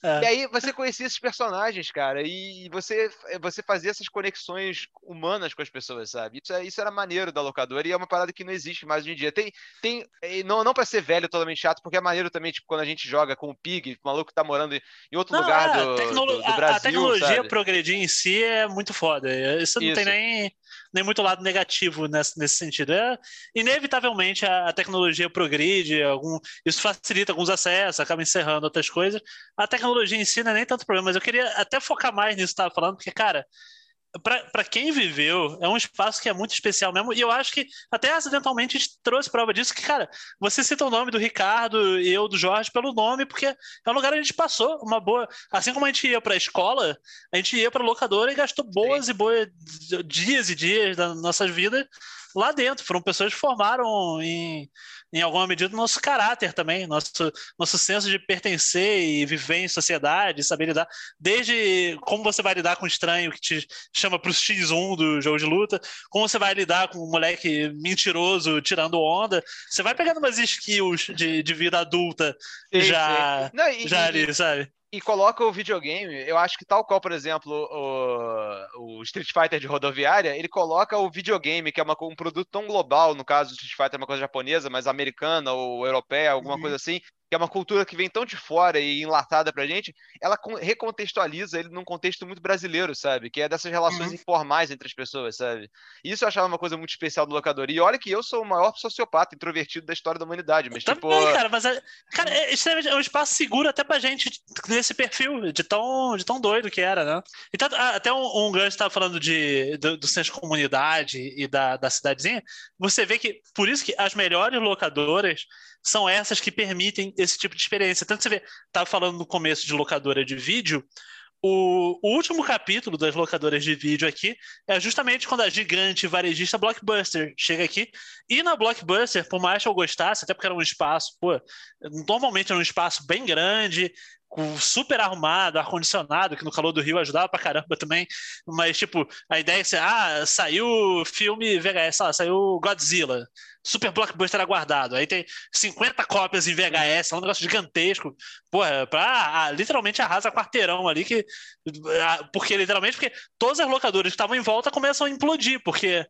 É. E aí você conhecia esses personagens, cara, e você, você fazia essas conexões humanas com as pessoas, sabe? Isso, é- isso era maneiro da locadora e é uma parada que não existe mais hoje em dia. Tem, tem e não, não para ser velho totalmente chato, porque é maneiro também, tipo, quando a gente joga com o Pig, o maluco que tá morando em outro Não, lugar é, do, do, do a- Brasil, a, tecnologia sabe? progredir em si é muito foda. Isso não tem Isso. nem, nem muito lado negativo nesse, nesse sentido. É, inevitavelmente a, a tecnologia progride, algum, isso facilita alguns acessos, acaba encerrando outras coisas. A tecnologia em si não é nem tanto problema, mas eu queria até focar mais nisso que estava falando, porque, cara, para quem viveu, é um espaço que é muito especial mesmo, e eu acho que até acidentalmente a gente trouxe prova disso, que, cara, você cita o nome do Ricardo e eu do Jorge pelo nome, porque é um lugar onde a gente passou uma boa. Assim como a gente ia para a escola, a gente ia para locadora e gastou boas e boas dias e dias das nossas vidas lá dentro. Foram pessoas que formaram em, em alguma medida o nosso caráter também, nosso, nosso senso de pertencer e viver em sociedade, saber lidar. Desde como você vai lidar com o estranho que te chama para o X1 do jogo de luta, como você vai lidar com um moleque mentiroso tirando onda. Você vai pegando umas skills de, de vida adulta sim, já, sim. Não, e, já ali, e, sabe? E coloca o videogame, eu acho que tal qual, por exemplo, o, o Street Fighter de rodoviária, ele coloca o videogame, que é uma, um produto tão global, no caso, o Street Fighter é uma coisa japonesa, mas americana ou europeia, alguma uhum. coisa assim, que é uma cultura que vem tão de fora e enlatada pra gente, ela recontextualiza ele num contexto muito brasileiro, sabe? Que é dessas relações uhum. informais entre as pessoas, sabe? Isso eu achava uma coisa muito especial do locador. E olha que eu sou o maior sociopata introvertido da história da humanidade, mas tipo... Também, cara, mas é, cara, é, é um espaço seguro até pra gente nesse perfil, de tão, de tão doido que era, né? Então, até um, um grande estava falando de, do, do centro de comunidade e da, da cidadezinha, você vê que, por isso que as melhores locadoras são essas que permitem esse tipo de experiência. Tanto você vê, estava falando no começo de locadora de vídeo, o, o, último capítulo das locadoras de vídeo aqui é justamente quando a gigante varejista Blockbuster chega aqui. E na Blockbuster, por mais que eu gostasse, até porque era um espaço, pô, normalmente era um espaço bem grande, super arrumado, ar-condicionado, que no calor do Rio ajudava pra caramba também. Mas, tipo, a ideia é que, ah, saiu filme VHS, saiu Godzilla super blockbuster aguardado. Aí tem 50 cópias em VHS, é um negócio gigantesco. Porra, pra, ah, literalmente arrasa quarteirão ali, que, ah, porque literalmente, porque todas as locadoras que estavam em volta começam a implodir, porque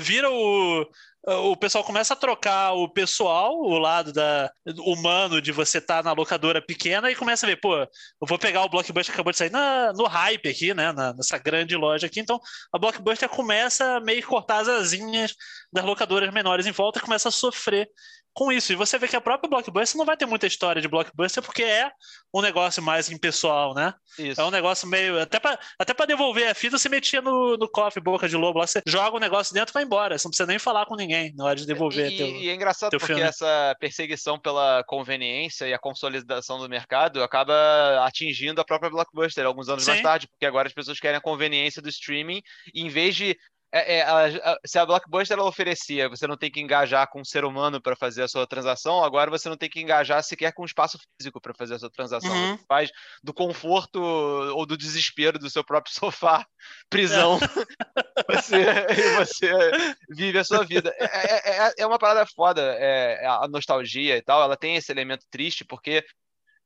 vira o, o pessoal começa a trocar o pessoal, o lado da, humano de você estar tá na locadora pequena e começa a ver, pô, eu vou pegar o Blockbuster que acabou de sair na, no hype aqui, né, na, nessa grande loja aqui, então a Blockbuster começa a meio cortar as asinhas das locadoras menores em volta e começa a sofrer com isso. E você vê que a própria Blockbuster não vai ter muita história de Blockbuster porque é um negócio mais impessoal, né? Isso. É um negócio meio. Até pra, até pra devolver a fita, você metia no, no cofre boca de lobo lá, você joga o negócio dentro e vai embora. Você não precisa nem falar com ninguém na hora de devolver. E, teu, e é engraçado porque filme. essa perseguição pela conveniência e a consolidação do mercado acaba atingindo a própria Blockbuster alguns anos Sim. mais tarde, porque agora as pessoas querem a conveniência do streaming, e em vez de é, é, se a Blockbuster ela oferecia, você não tem que engajar com um ser humano para fazer a sua transação, agora você não tem que engajar sequer com um espaço físico para fazer a sua transação. Uhum. Você faz do conforto ou do desespero do seu próprio sofá, prisão, você, você vive a sua vida. É, é, é, é uma parada foda, é, a nostalgia e tal, ela tem esse elemento triste, porque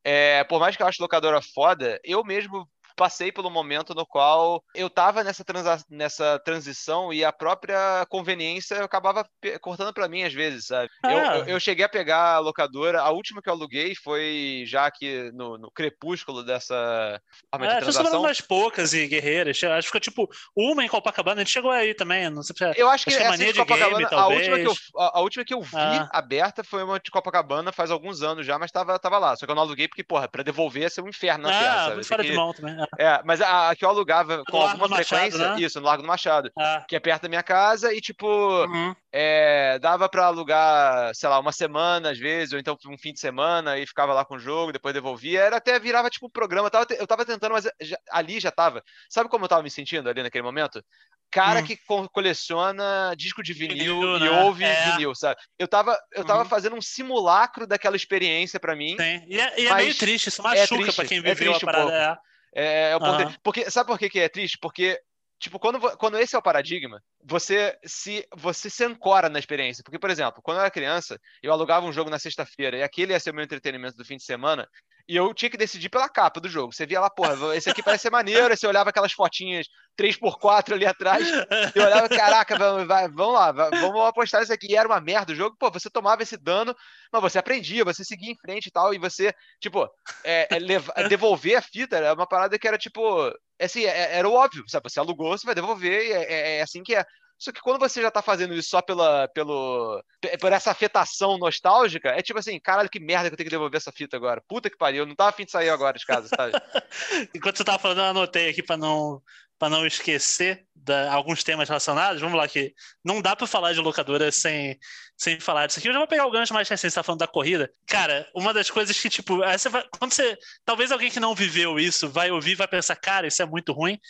é, por mais que eu ache locadora foda, eu mesmo passei pelo momento no qual eu tava nessa, transa nessa transição e a própria conveniência acabava cortando para mim às vezes, sabe? Ah. Eu, eu, eu, cheguei a pegar a locadora, a última que eu aluguei foi já aqui no, no crepúsculo dessa forma é, de transação. umas poucas e guerreiras, acho que tipo uma em Copacabana, a gente chegou aí também, não sei se Eu acho que, acho que é mania de Copacabana, game, a, última que eu, a, a, última que eu vi ah. aberta foi uma de Copacabana faz alguns anos já, mas tava, tava lá, só que eu não aluguei porque, porra, pra devolver ia ser um inferno na ah, terra, fora de mão também. É. É, mas a, a, que eu alugava com alguma frequência, Machado, né? isso, no Largo do Machado, ah. que é perto da minha casa, e tipo, uhum. é, dava para alugar, sei lá, uma semana às vezes, ou então um fim de semana, e ficava lá com o jogo, depois devolvia. Era até virava tipo um programa. Eu tava, eu tava tentando, mas já, ali já tava. Sabe como eu tava me sentindo ali naquele momento? cara hum. que coleciona disco de vinil, vinil e né? ouve é. vinil, sabe? Eu tava, eu tava uhum. fazendo um simulacro daquela experiência para mim. Sim. E é, e é meio triste, isso machuca é triste, pra quem é viveu é a parada. Um é, é o ponto uhum. Porque, sabe por que, que é triste? Porque, tipo, quando, quando esse é o paradigma, você se você se ancora na experiência. Porque, por exemplo, quando eu era criança, eu alugava um jogo na sexta-feira e aquele ia ser o meu entretenimento do fim de semana, e eu tinha que decidir pela capa do jogo. Você via lá, porra, esse aqui parece ser maneiro, aí você olhava aquelas fotinhas 3x4 ali atrás, e olhava, caraca, vamos, vai, vamos lá, vamos apostar isso aqui. E era uma merda o jogo, pô, você tomava esse dano, mas você aprendia, você seguia em frente e tal, e você, tipo, é, é levar, devolver a fita era uma parada que era, tipo, assim, é, era o óbvio, sabe? Você alugou, você vai devolver, é, é, é assim que é. Só que quando você já tá fazendo isso só pela, pelo, por essa afetação nostálgica, é tipo assim, caralho, que merda que eu tenho que devolver essa fita agora. Puta que pariu, não tava afim de sair agora de casa, sabe? Enquanto você tava falando, eu anotei aqui para não para não esquecer da, alguns temas relacionados, vamos lá que não dá para falar de locadora sem, sem falar disso aqui. Eu já vou pegar o gancho mais recente, você tá falando da corrida. Cara, uma das coisas que, tipo, você vai, quando você. Talvez alguém que não viveu isso vai ouvir vai pensar, cara, isso é muito ruim.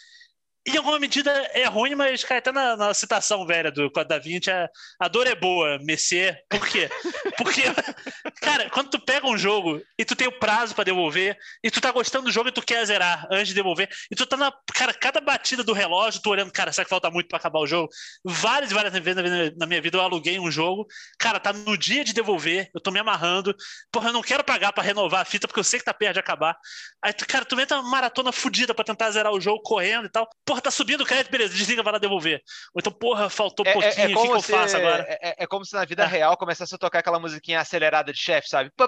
Em alguma medida é ruim, mas cai até na, na citação velha do Código da Vinci, a, a dor é boa, Messier. Por quê? Porque, cara, quando tu pega um jogo e tu tem o prazo para devolver, e tu tá gostando do jogo e tu quer zerar antes de devolver, e tu tá na, cara, cada batida do relógio, tu olhando, cara, será que falta muito para acabar o jogo? Várias, várias vezes na minha vida eu aluguei um jogo, cara, tá no dia de devolver, eu tô me amarrando, porra, eu não quero pagar para renovar a fita porque eu sei que tá perto de acabar. Aí, cara, tu entra uma maratona fodida para tentar zerar o jogo correndo e tal porra, tá subindo o crédito, beleza, desliga, vai lá devolver. Ou então, porra, faltou é, pouquinho, é, é o que, eu faço agora? É, é, como se na vida real começasse a tocar aquela musiquinha acelerada de chefe, sabe?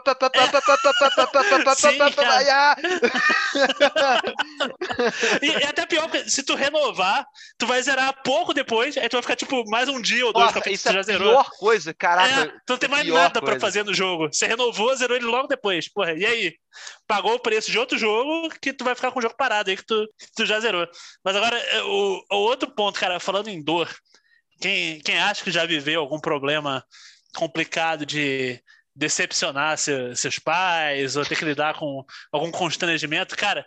Sim, e é até pior, porque se tu renovar, tu vai zerar pouco depois, aí tu vai ficar, tipo, mais um dia ou dois Nossa, isso já é a zerou. pior coisa, caraca. É, tu não tem mais nada pra fazer no jogo. Você renovou, zerou ele logo depois. Porra, e aí? Pagou o preço de outro jogo que tu vai ficar com o jogo parado aí que tu, que tu já zerou. Mas agora, o, o outro ponto, cara, falando em dor, quem, quem acha que já viveu algum problema complicado de decepcionar seu, seus pais ou ter que lidar com algum constrangimento, cara,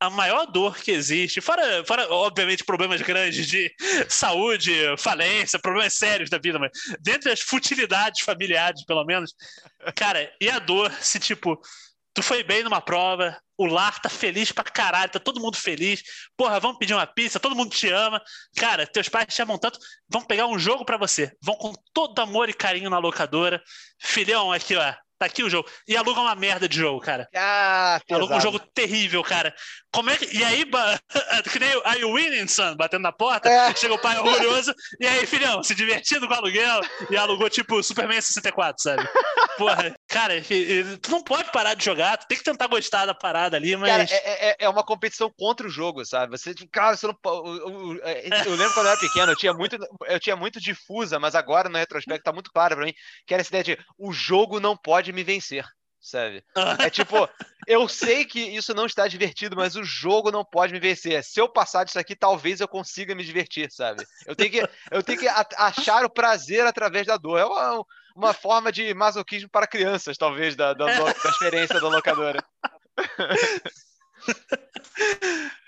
a maior dor que existe, fora, fora obviamente problemas grandes de saúde, falência, problemas sérios da vida, mas dentre as futilidades familiares, pelo menos, cara, e a dor se tipo tu foi bem numa prova, o lar tá feliz pra caralho, tá todo mundo feliz. Porra, vamos pedir uma pizza, todo mundo te ama. Cara, teus pais te amam tanto, vão pegar um jogo para você. Vão com todo amor e carinho na locadora. Filhão, aqui, ó. Tá aqui o jogo. E aluga uma merda de jogo, cara. Ah, aluga um jogo terrível, cara. Como é que. E aí, que nem aí o Winning, son, batendo na porta, é. chega o pai orgulhoso, e aí, filhão, se divertindo com o aluguel, e alugou tipo Superman 64, sabe? Porra, cara, tu não pode parar de jogar, tu tem que tentar gostar da parada ali, mas. Cara, é, é, é uma competição contra o jogo, sabe? Você, cara, você não. Eu, eu lembro quando eu era pequeno, eu tinha muito, eu tinha muito difusa, mas agora no retrospecto tá muito claro pra mim que era essa ideia de o jogo não pode me vencer sabe? É tipo, eu sei que isso não está divertido, mas o jogo não pode me vencer. Se eu passar disso aqui, talvez eu consiga me divertir, sabe? Eu tenho que, eu tenho que achar o prazer através da dor. É uma, uma forma de masoquismo para crianças, talvez, da, da, da experiência da locadora.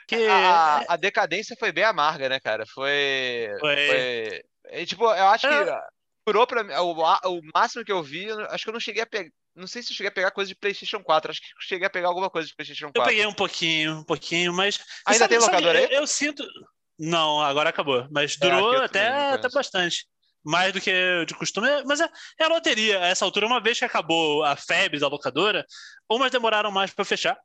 Que... A, a, decadência foi bem amarga, né, cara? Foi. Foi. foi... E, tipo, eu acho que é. Durou pra mim. O, o máximo que eu vi, acho que eu não cheguei a pegar. Não sei se eu cheguei a pegar coisa de PlayStation 4. Acho que cheguei a pegar alguma coisa de PlayStation 4. Eu peguei um pouquinho, um pouquinho, mas. Ainda sabe, tem locadora aí? Eu, eu, sinto. Não, agora acabou. Mas é, durou é, até, até bastante. Mais do que de costume. Mas é, é a loteria. A essa altura, uma vez que acabou a febre da locadora, umas demoraram mais para fechar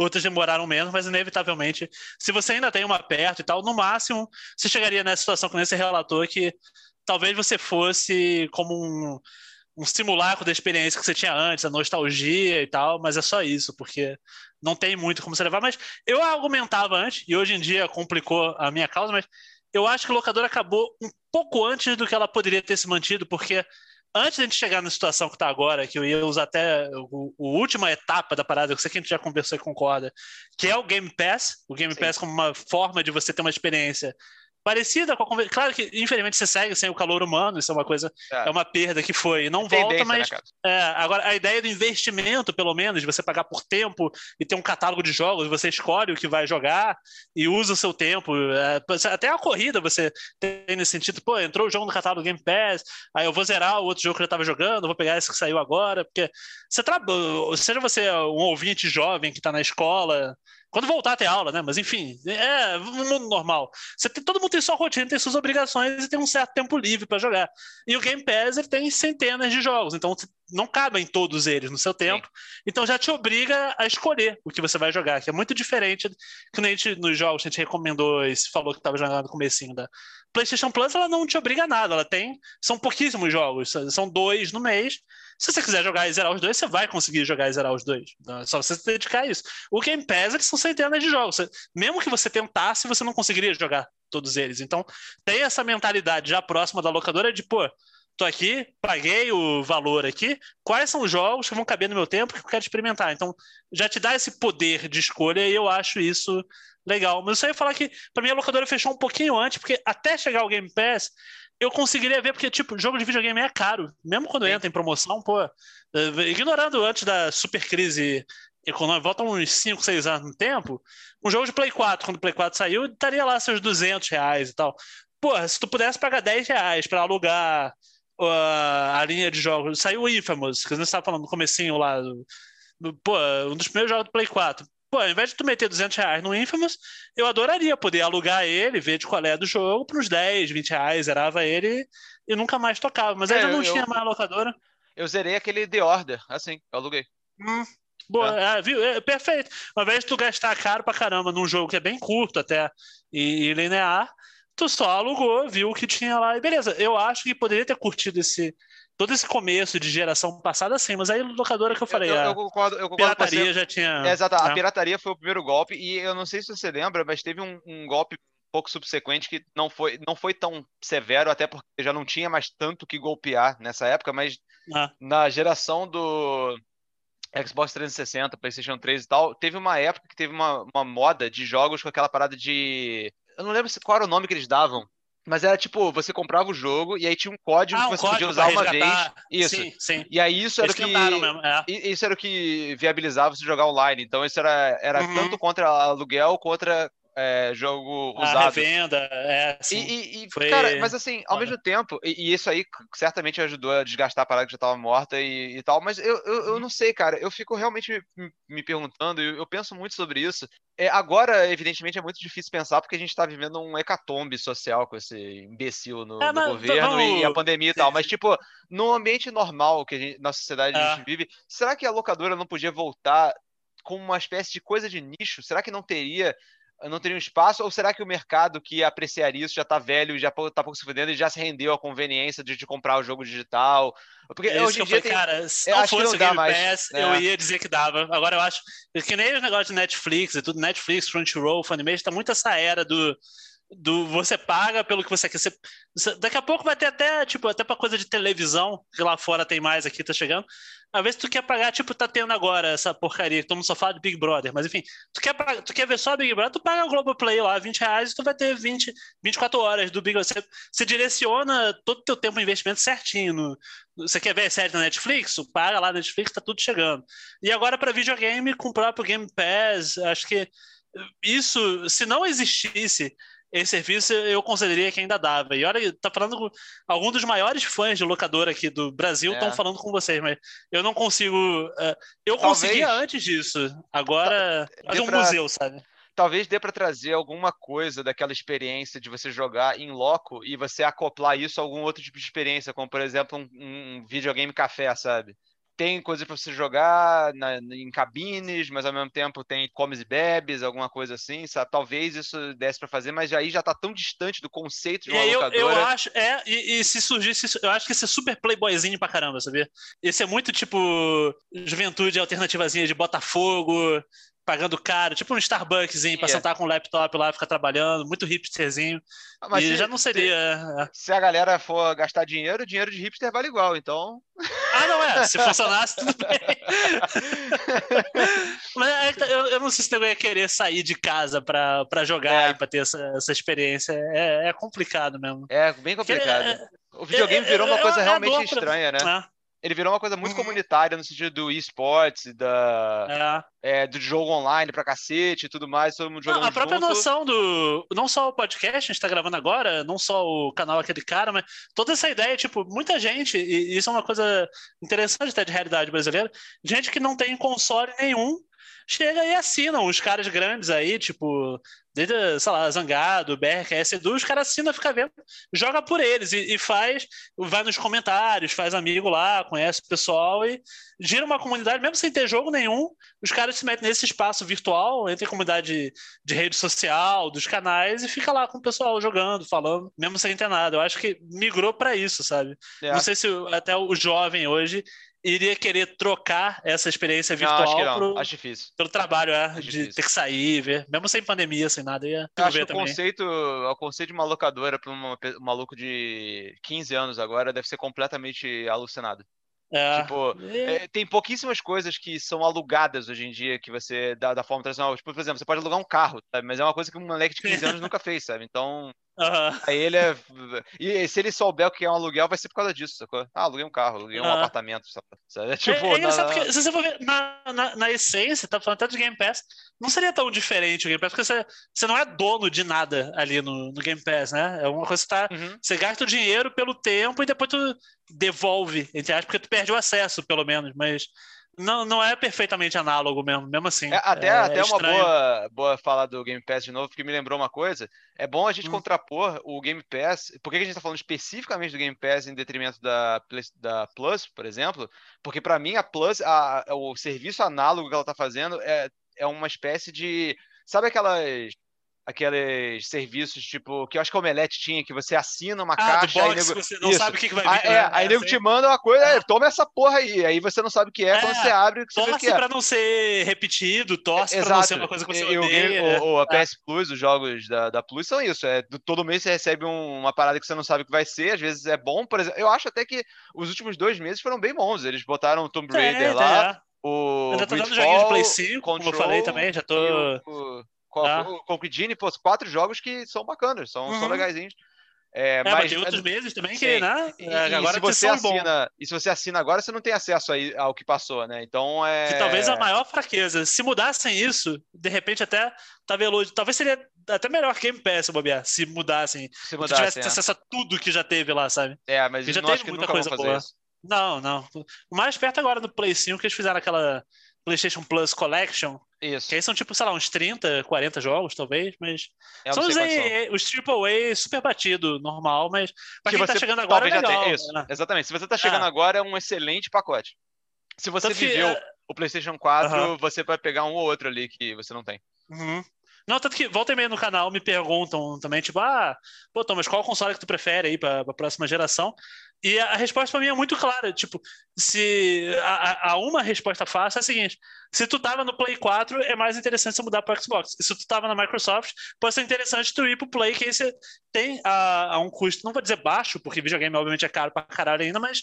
outras demoraram menos, mas inevitavelmente, se você ainda tem uma perto e tal, no máximo, você chegaria nessa situação com esse relator que talvez você fosse como um, um simulacro da experiência que você tinha antes, a nostalgia e tal, mas é só isso, porque não tem muito como você levar. Mas eu argumentava antes, e hoje em dia complicou a minha causa, mas eu acho que a locadora acabou um pouco antes do que ela poderia ter se mantido, porque antes de a gente chegar na situação que está agora, que eu ia usar até a última etapa da parada, que eu sei que a gente já conversou e concorda, que é o Game Pass, o Game Sim. Pass como uma forma de você ter uma experiência parecida com a conversa. Claro que, infelizmente, você segue sem o calor humano, isso é uma coisa, é, é uma perda que foi. Não volta, mas. Né, é, agora, a ideia do investimento, pelo menos, de você pagar por tempo e ter um catálogo de jogos, você escolhe o que vai jogar e usa o seu tempo. É, até a corrida você tem nesse sentido, pô, entrou o jogo no catálogo Game Pass, aí eu vou zerar o outro jogo que eu estava jogando, vou pegar esse que saiu agora, porque você trabalha, seja você um ouvinte jovem que está na escola, quando voltar a ter aula, né? Mas enfim, é um mundo normal. Você tem, todo mundo tem sua rotina, tem suas obrigações e tem um certo tempo livre para jogar. E o Game Pass ele tem centenas de jogos, então não cabem todos eles no seu tempo. Sim. Então já te obriga a escolher o que você vai jogar, que é muito diferente que a gente nos jogos a gente recomendou e falou que estava jogando no comecinho da PlayStation Plus, ela não te obriga a nada. Ela tem são pouquíssimos jogos, são dois no mês se você quiser jogar e zerar os dois, você vai conseguir jogar e zerar os dois. É só você se dedicar a isso. O Game Pass, eles são centenas de jogos. Mesmo que você tentasse, você não conseguiria jogar todos eles. Então, tem essa mentalidade já próxima da locadora de, pô, tô aqui, paguei o valor aqui, quais são os jogos que vão caber no meu tempo que eu quero experimentar? Então, já te dá esse poder de escolha e eu acho isso legal. Mas eu só ia falar que, para mim, a locadora fechou um pouquinho antes, porque até chegar o Game Pass, eu conseguiria ver, porque, tipo, jogo de videogame é caro. Mesmo quando entra em promoção, pô. Eh, ignorando antes da super crise econômico, volta uns 5, 6 anos no tempo, um jogo de Play 4, quando o Play 4 saiu, estaria lá seus 200 reais e tal. Porra, se tu pudesse pagar 10 reais para alugar uh, a linha de jogos, saiu o Infamous, que você estava falando no comecinho lá, do, do, pô, um dos primeiros jogos do Play 4. Pô, ao invés de tu meter 200 reais no Infamous, eu adoraria poder alugar ele, ver de qual é do jogo, para uns 10, 20 reais, zerava ele e nunca mais tocava. Mas aí É, já não eu- tinha mais locadora. Eu zerei aquele The Order, assim, eu aluguei. Hum, boa, é, viu? É, perfeito. Ao invés de tu gastar caro pra caramba num jogo que é bem curto até e, e linear, tu só alugou, viu o que tinha lá e beleza. Eu acho que poderia ter curtido esse todo esse começo de geração passada assim, mas aí locadora que eu falei, eu, eu, a eu concordo, eu concordo com você. pirataria já tinha. É, exato, a né? pirataria foi o primeiro golpe, e eu não sei se você lembra, mas teve um, um golpe um pouco subsequente que não foi, não foi tão severo, até porque já não tinha mais tanto que golpear nessa época, mas Ah, na geração do Xbox 360, PlayStation 3 e tal, teve uma época que teve uma, uma moda de jogos com aquela parada de. Eu não lembro qual era o nome que eles davam. Mas era tipo, você comprava o jogo e aí tinha um código Ah, que você podia usar uma vez. resgatar. Isso. Sim, sim. E aí isso era Eles o que. mesmo. É. Isso era o que viabilizava você jogar online. Então, isso era, era Uhum. tanto contra aluguel contra é, jogo A usado. revenda, é, E, sim. e- e, Foi cara, mas assim, ao foda. mesmo tempo, e, e isso aí certamente ajudou a desgastar a parada que já tava morta e, e tal, mas eu, eu, Uhum. eu não sei, cara, eu fico realmente me, me perguntando, e eu, eu penso muito sobre isso. É, agora, evidentemente, é muito difícil pensar porque a gente tá vivendo um hecatombe social com esse imbecil no, É, no governo e a pandemia e tal, mas tipo, no ambiente normal que a gente, na sociedade a É. gente vive, será que a locadora não podia voltar com uma espécie de coisa de nicho? Será que não teria não teria um espaço? Ou será que o mercado que apreciaria isso já tá velho e já pou- tá pouco se fudendo e já se rendeu à conveniência de, de comprar o jogo digital? Porque isso hoje que em eu dia falei, tem. cara, se não fosse não o Game mais, Pass, né? eu ia dizer que dava. Agora eu acho que nem os negócios de Netflix e tudo, Netflix, Crunchyroll, Funimation, tá muito essa era do, do você paga pelo que você quer. Você, daqui a pouco vai ter até, tipo, até pra coisa de televisão, que lá fora tem mais, aqui tá chegando. Às vezes tu quer pagar, tipo, tá tendo agora essa porcaria, que todo mundo só fala de Big Brother, mas enfim, tu quer, tu quer ver só Big Brother, tu paga o Globoplay lá, 20 reais, e tu vai ter 20, 24 horas do Big Brother. Você, você direciona todo o teu tempo de investimento certinho. no- você quer ver série na Netflix? Paga lá na Netflix, tá tudo chegando. E agora para videogame, com o próprio Game Pass, acho que isso, se não existisse esse serviço, eu consideraria que ainda dava. E olha, tá falando com algum dos maiores fãs de locadora aqui do Brasil estão É. falando com vocês, mas eu não consigo. eh, eu Talvez- conseguia antes disso. Agora, fazer um pra- museu, sabe? Talvez dê pra trazer alguma coisa daquela experiência de você jogar em loco e você acoplar isso a algum outro tipo de experiência, como por exemplo um, um videogame café, sabe? Tem coisas pra você jogar na- em cabines, mas ao mesmo tempo tem comes e bebes, alguma coisa assim, sabe? Talvez isso desse pra fazer, mas aí já tá tão distante do conceito de E uma aí eu, eu locadora. acho, é, e, e se surgisse, eu acho que esse é super playboyzinho pra caramba, sabia? Esse é muito tipo juventude alternativazinha de Botafogo, pagando caro, tipo um Starbuckszinho pra Ia. sentar com o laptop lá, ficar trabalhando, muito hipsterzinho. Mas e se, já não seria. é. se a galera for gastar dinheiro, dinheiro de hipster vale igual, então. Ah, não é. Se funcionasse, tudo bem. Mas é eu, eu não sei se eu ia querer sair de casa pra, pra jogar É. e pra ter essa, essa experiência. É, é complicado mesmo. É bem complicado. É, O videogame é, virou uma é, coisa é realmente pra- estranha, né? né? Ele virou uma coisa muito Uhum. comunitária no sentido do esportes, da, É. é, do jogo online pra cacete e tudo mais, todo mundo Não, jogando a própria junto. noção do. Não só o podcast, a gente tá gravando agora, não só o canal aquele cara, mas toda essa ideia, tipo, muita gente, e isso é uma coisa interessante até de realidade brasileira, gente que não tem console nenhum, chega e assina uns caras grandes aí, tipo, desde, sei lá, Zangado, BRQS Edu, os caras assinam, fica vendo, joga por eles e, e faz, vai nos comentários, faz amigo lá, conhece o pessoal e gira uma comunidade, mesmo sem ter jogo nenhum, os caras se metem nesse espaço virtual, entra em comunidade de rede social, dos canais, e fica lá com o pessoal jogando, falando, mesmo sem ter nada. Eu acho que migrou para isso, sabe? É. Não sei se até o jovem hoje iria querer trocar essa experiência Não, virtual acho que não, pro, acho difícil. pelo trabalho, é, Acho de difícil. ter que sair, ver, mesmo sem pandemia, sem nada, ia Eu acho ver que o também. conceito, o conceito de uma locadora para um maluco de 15 anos agora deve ser completamente alucinado. É, Tipo, é, tem pouquíssimas coisas que são alugadas hoje em dia que você da, da forma tradicional. Tipo, por exemplo, você pode alugar um carro, sabe? Mas é uma coisa que um moleque de 15 anos nunca fez, sabe? Então, Aham. Aí ele é. E se ele souber o que é um aluguel, vai ser por causa disso, sacou? Ah, aluguei um carro, aluguei um Ah. apartamento, sabe? É É, tipo. é engraçado na- porque, se você for ver, na, na, na essência, tá falando até do Game Pass, não seria tão diferente o Game Pass, porque você, você não é dono de nada ali no, no Game Pass, né? É uma coisa que tá. Uhum. Você gasta o dinheiro pelo tempo e depois tu devolve, entre aspas, porque tu perde o acesso, pelo menos, mas não, não é perfeitamente análogo mesmo, mesmo assim. É, até É até uma boa, boa falar do Game Pass de novo, porque me lembrou uma coisa. É bom a gente Hum. contrapor o Game Pass. Por que a gente tá falando especificamente do Game Pass em detrimento da, da Plus, por exemplo? Porque pra mim a Plus, a- o serviço análogo que ela tá fazendo é, é uma espécie de. Sabe aquelas. Aqueles serviços, tipo, que eu acho que a Omelete tinha, que você assina uma Ah, do caixa aí box, nego- você não Isso. sabe o que, que vai vir. é, né? aí É, nego assim. te manda uma coisa, é, toma essa porra aí. Aí você não sabe o que é, quando É, você abre, você o Torce que é. pra não ser repetido, torce pra não ser uma coisa que você E o odeia. o- o- a PS Plus, os jogos da, da Plus são isso. É, do- todo mês você recebe um- uma parada que você não sabe o que vai ser. Às vezes é bom, por exemplo. Eu acho até que os últimos dois meses foram bem bons. Eles botaram o Tomb Tem, Raider lá, é. o Ainda tô dando joguinho de Play 5, como eu Control falei também, já tô. o, o, qual- Ah. o Concrete Genie, pô, quatro jogos que são bacanas, são, são Uhum. legaisinhos. É, É, mas mas, tem outros meses também Sim. que, né? e, é, e agora se você são assina, e se você assina agora, você não tem acesso aí ao que passou, né? Então é. Que talvez a maior fraqueza. Se mudassem isso, de repente até tava elogio. Talvez seria até melhor que Game Pass, se bobear, se mudassem. se Se mudasse, tivesse né? acesso a tudo que já teve lá, sabe? É, mas já não teve acho que muita coisa fazer boa. isso. Não, não. O mais perto agora no Play 5 que eles fizeram aquela PlayStation Plus Collection, Isso. que aí são tipo, sei lá, uns 30, 40 jogos, talvez, mas. Eu são os, aí, os AAA super batido, normal, mas pra Que quem tá chegando agora é legal. tenha. Isso, né? exatamente. Se você tá chegando Ah. agora, é um excelente pacote. Se você Tanto que, viveu é, o PlayStation 4, Aham. você vai pegar um ou outro ali que você não tem. Uhum. Não, tanto que volta e meia no canal me perguntam também, tipo, ah, pô, Thomas, qual console que tu prefere aí pra, pra próxima geração? E a, resposta pra mim é muito clara, tipo, se a, a- uma resposta fácil é a seguinte: se tu tava no Play 4, é mais interessante você mudar pro Xbox. E se tu tava na Microsoft, pode ser interessante tu ir pro Play, que aí você tem a, a um custo, não vou dizer baixo, porque videogame obviamente é caro pra caralho ainda, mas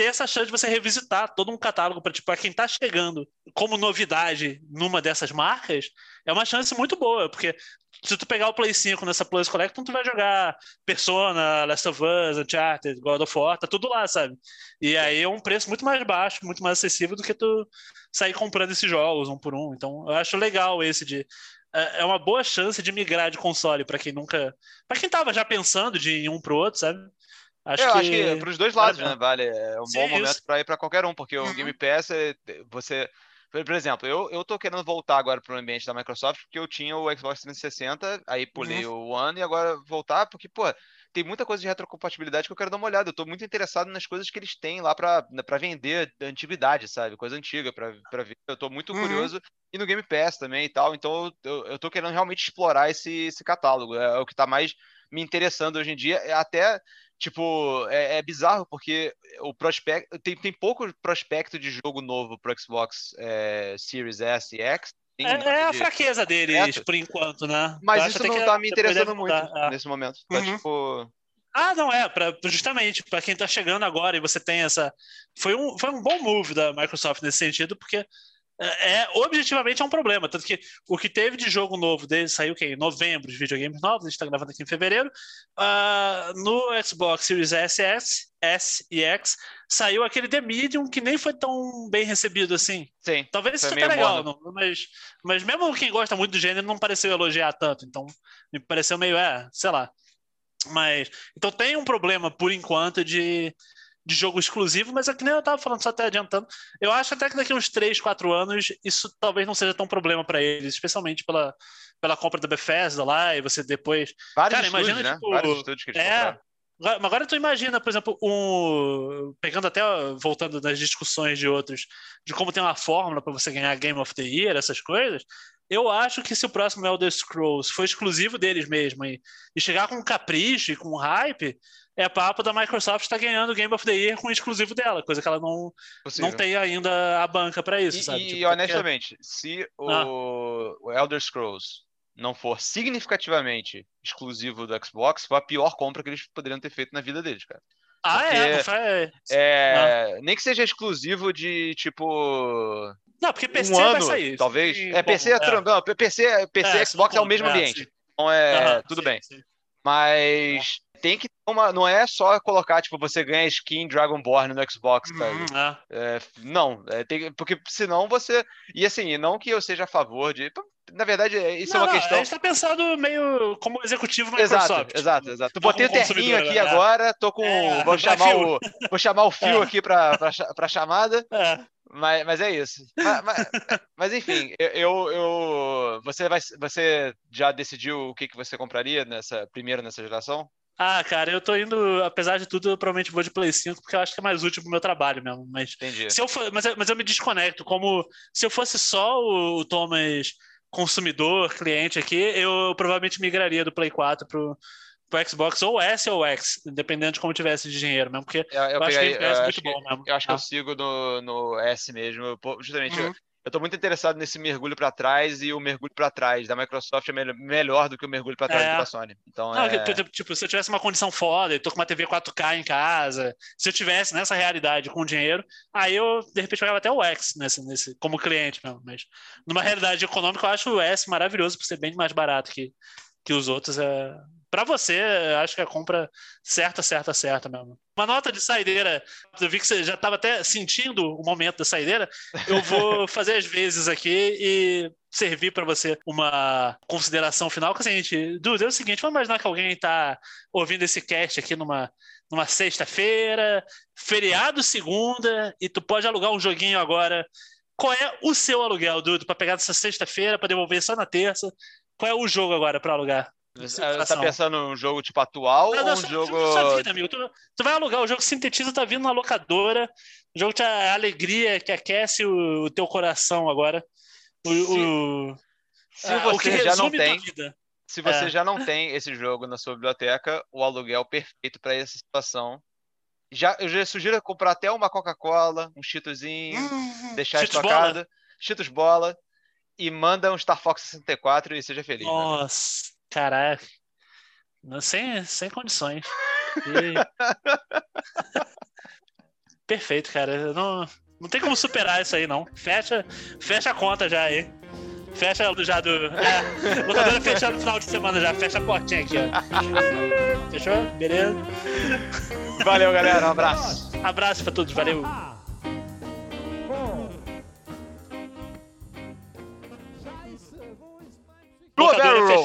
ter essa chance de você revisitar todo um catálogo para tipo, quem tá chegando como novidade numa dessas marcas, é uma chance muito boa, porque se tu pegar o Play 5 nessa Plus Collection, tu vai jogar Persona, Last of Us, Uncharted, God of War, tá tudo lá, sabe? E aí é um preço muito mais baixo, muito mais acessível do que tu sair comprando esses jogos um por um. Então, eu acho legal esse de é é uma boa chance de migrar de console para quem nunca, para quem tava já pensando de ir um pro outro, sabe? Acho eu que acho que para os dois lados, vale né? Vale. É um Sim, bom momento para ir para qualquer um, porque o Uhum. Game Pass, é- você. Por exemplo, eu, eu tô querendo voltar agora pro ambiente da Microsoft, porque eu tinha o Xbox 360, aí pulei Uhum. o One e agora voltar, porque, pô, tem muita coisa de retrocompatibilidade que eu quero dar uma olhada. Eu tô muito interessado nas coisas que eles têm lá pra pra vender da antiguidade, sabe? Coisa antiga pra ver. Eu tô muito Uhum. curioso. E no Game Pass também e tal. Então eu, eu tô querendo realmente explorar esse, esse catálogo. É, o que tá mais me interessando hoje em dia. É até, tipo, é, é bizarro, porque o prospecto. Tem, tem pouco prospecto de jogo novo pro Xbox é, Series S e X. Tem É, é a de- fraqueza deles, por enquanto, né? Mas isso não que tá me depois deve interessando muito mudar, é. nesse momento. Tá Uhum. tipo. Ah, não é, pra, justamente para quem tá chegando agora e você tem essa. Foi um, foi um bom move da Microsoft nesse sentido, porque é, é- objetivamente é um problema. Tanto que o que teve de jogo novo dele saiu que em novembro, os videogames novos, a gente tá gravando aqui em fevereiro. Ah, no Xbox Series S, S, S e X saiu aquele The Medium que nem foi tão bem recebido assim. Sim. Talvez isso até meio legal, não- mas, mas mesmo quem gosta muito do gênero não pareceu elogiar tanto, então me pareceu meio, é, sei lá. Mas, então tem um problema, por enquanto, de, de jogo exclusivo, mas é que nem eu tava falando, só até adiantando, eu acho até que daqui uns 3, 4 anos isso talvez não seja tão problema para eles, especialmente pela, pela compra da Bethesda lá, e você depois... Vários Cara, estúdios, imagina, né? tipo, Vários estúdios que eles É, compraram. Agora, tu imagina, por exemplo, um. Pegando até, voltando nas discussões de outros, de como tem uma fórmula para você ganhar Game of the Year, essas coisas. Eu acho que se o próximo Elder Scrolls for exclusivo deles mesmo e, e chegar com capricho e com hype, é papo da Microsoft estar ganhando o Game of the Year com o exclusivo dela, coisa que ela não, Possível. não tem ainda a banca para isso, E, sabe? e, Tipo, porque- honestamente, se o, o Elder Scrolls não for significativamente exclusivo do Xbox, foi a pior compra que eles poderiam ter feito na vida deles, cara. Ah, é, porque- não faz. É, Nem que seja exclusivo de tipo Não, porque PC um vai ano, sair. talvez. Sim, é bom, PC, é. tranquilo, PC, PC É, Xbox é o mesmo é, ambiente. sim. Então é Aham, tudo sim, bem. sim. Mas tem que ter uma. Não é só colocar, tipo, você ganha skin Dragonborn no Xbox, sabe? Hum, é. É, não, é, tem- porque senão você. E assim, não que eu seja a favor de. Na verdade, é- isso Não, é uma não, questão. A gente tá pensando meio como executivo Exato, Microsoft. exato, exato. Não Botei o terninho consumidor, aqui é. agora, tô com. É, vou vai, chamar o. Vou chamar o fio É. aqui pra, pra, pra chamada. É. Mas, mas é isso. Mas, mas- mas, enfim, eu, eu, eu- você vai, você já decidiu o que, que você compraria nessa primeiro nessa geração? Ah, cara, eu tô indo, apesar de tudo, eu provavelmente vou de Play 5, porque eu acho que é mais útil pro meu trabalho mesmo. Mas Entendi. se eu for, mas, eu- mas eu me desconecto. Como se eu fosse só o, o Thomas consumidor, cliente aqui, eu provavelmente migraria do Play 4 pro, pro Xbox ou S ou X, dependendo de como tivesse de dinheiro mesmo, porque Eu, eu eu acho peguei- que ele é eu muito acho que- bom mesmo. eu acho que Ah. eu sigo no, no S mesmo. Justamente, eu, Uhum. Eu tô muito interessado nesse mergulho pra trás e o mergulho pra trás da Microsoft é mel- melhor do que o mergulho pra trás É. da Sony. Então Não, é. que, tipo, tipo, se eu tivesse uma condição foda, eu tô com uma TV 4K em casa, se eu tivesse nessa realidade com dinheiro, aí eu, de repente, pegava até o X nesse, nesse, como cliente mesmo. Mas numa realidade econômica, eu acho o S maravilhoso por ser bem mais barato que, que os outros. É... Para você, acho que é a compra certa, certa, certa mesmo. Uma nota de saideira, eu vi que você já estava até sentindo o momento da saideira, eu vou fazer as vezes aqui e servir para você uma consideração final, que é o seguinte, Duda, é o seguinte, vamos imaginar que alguém está ouvindo esse cast aqui numa, numa sexta-feira, feriado segunda, e tu pode alugar um joguinho agora. Qual é o seu aluguel, Duda, para pegar dessa sexta-feira, para devolver só na terça? Qual é o jogo agora para alugar? Você tá pensando num jogo tipo atual Não, não, ou um só- jogo. só vida, amigo. Tu, tu vai alugar o jogo Sintetiza, tá vindo na locadora. O jogo te a alegria que aquece o, o teu coração agora. O, Se- o- Se ah, o que você já não tem, se você É. já não tem esse jogo na sua biblioteca, o aluguel perfeito para essa situação. Já, eu já sugiro comprar até uma Coca-Cola, um Cheetozinho, Hum, deixar Cheetos bola? estocado, Cheetos bola e manda um Star Fox 64 e seja feliz. né? Caraca. Não, Sem, sem condições. E- Perfeito, cara. Não, não tem como superar isso aí, não. Fecha, fecha a conta já aí. Fecha já do. É, locadora fechando no final de semana já. Fecha a portinha aqui, ó. Fechou? Beleza? Valeu, galera. Um abraço. Abraço pra todos, valeu. Blue Barrel.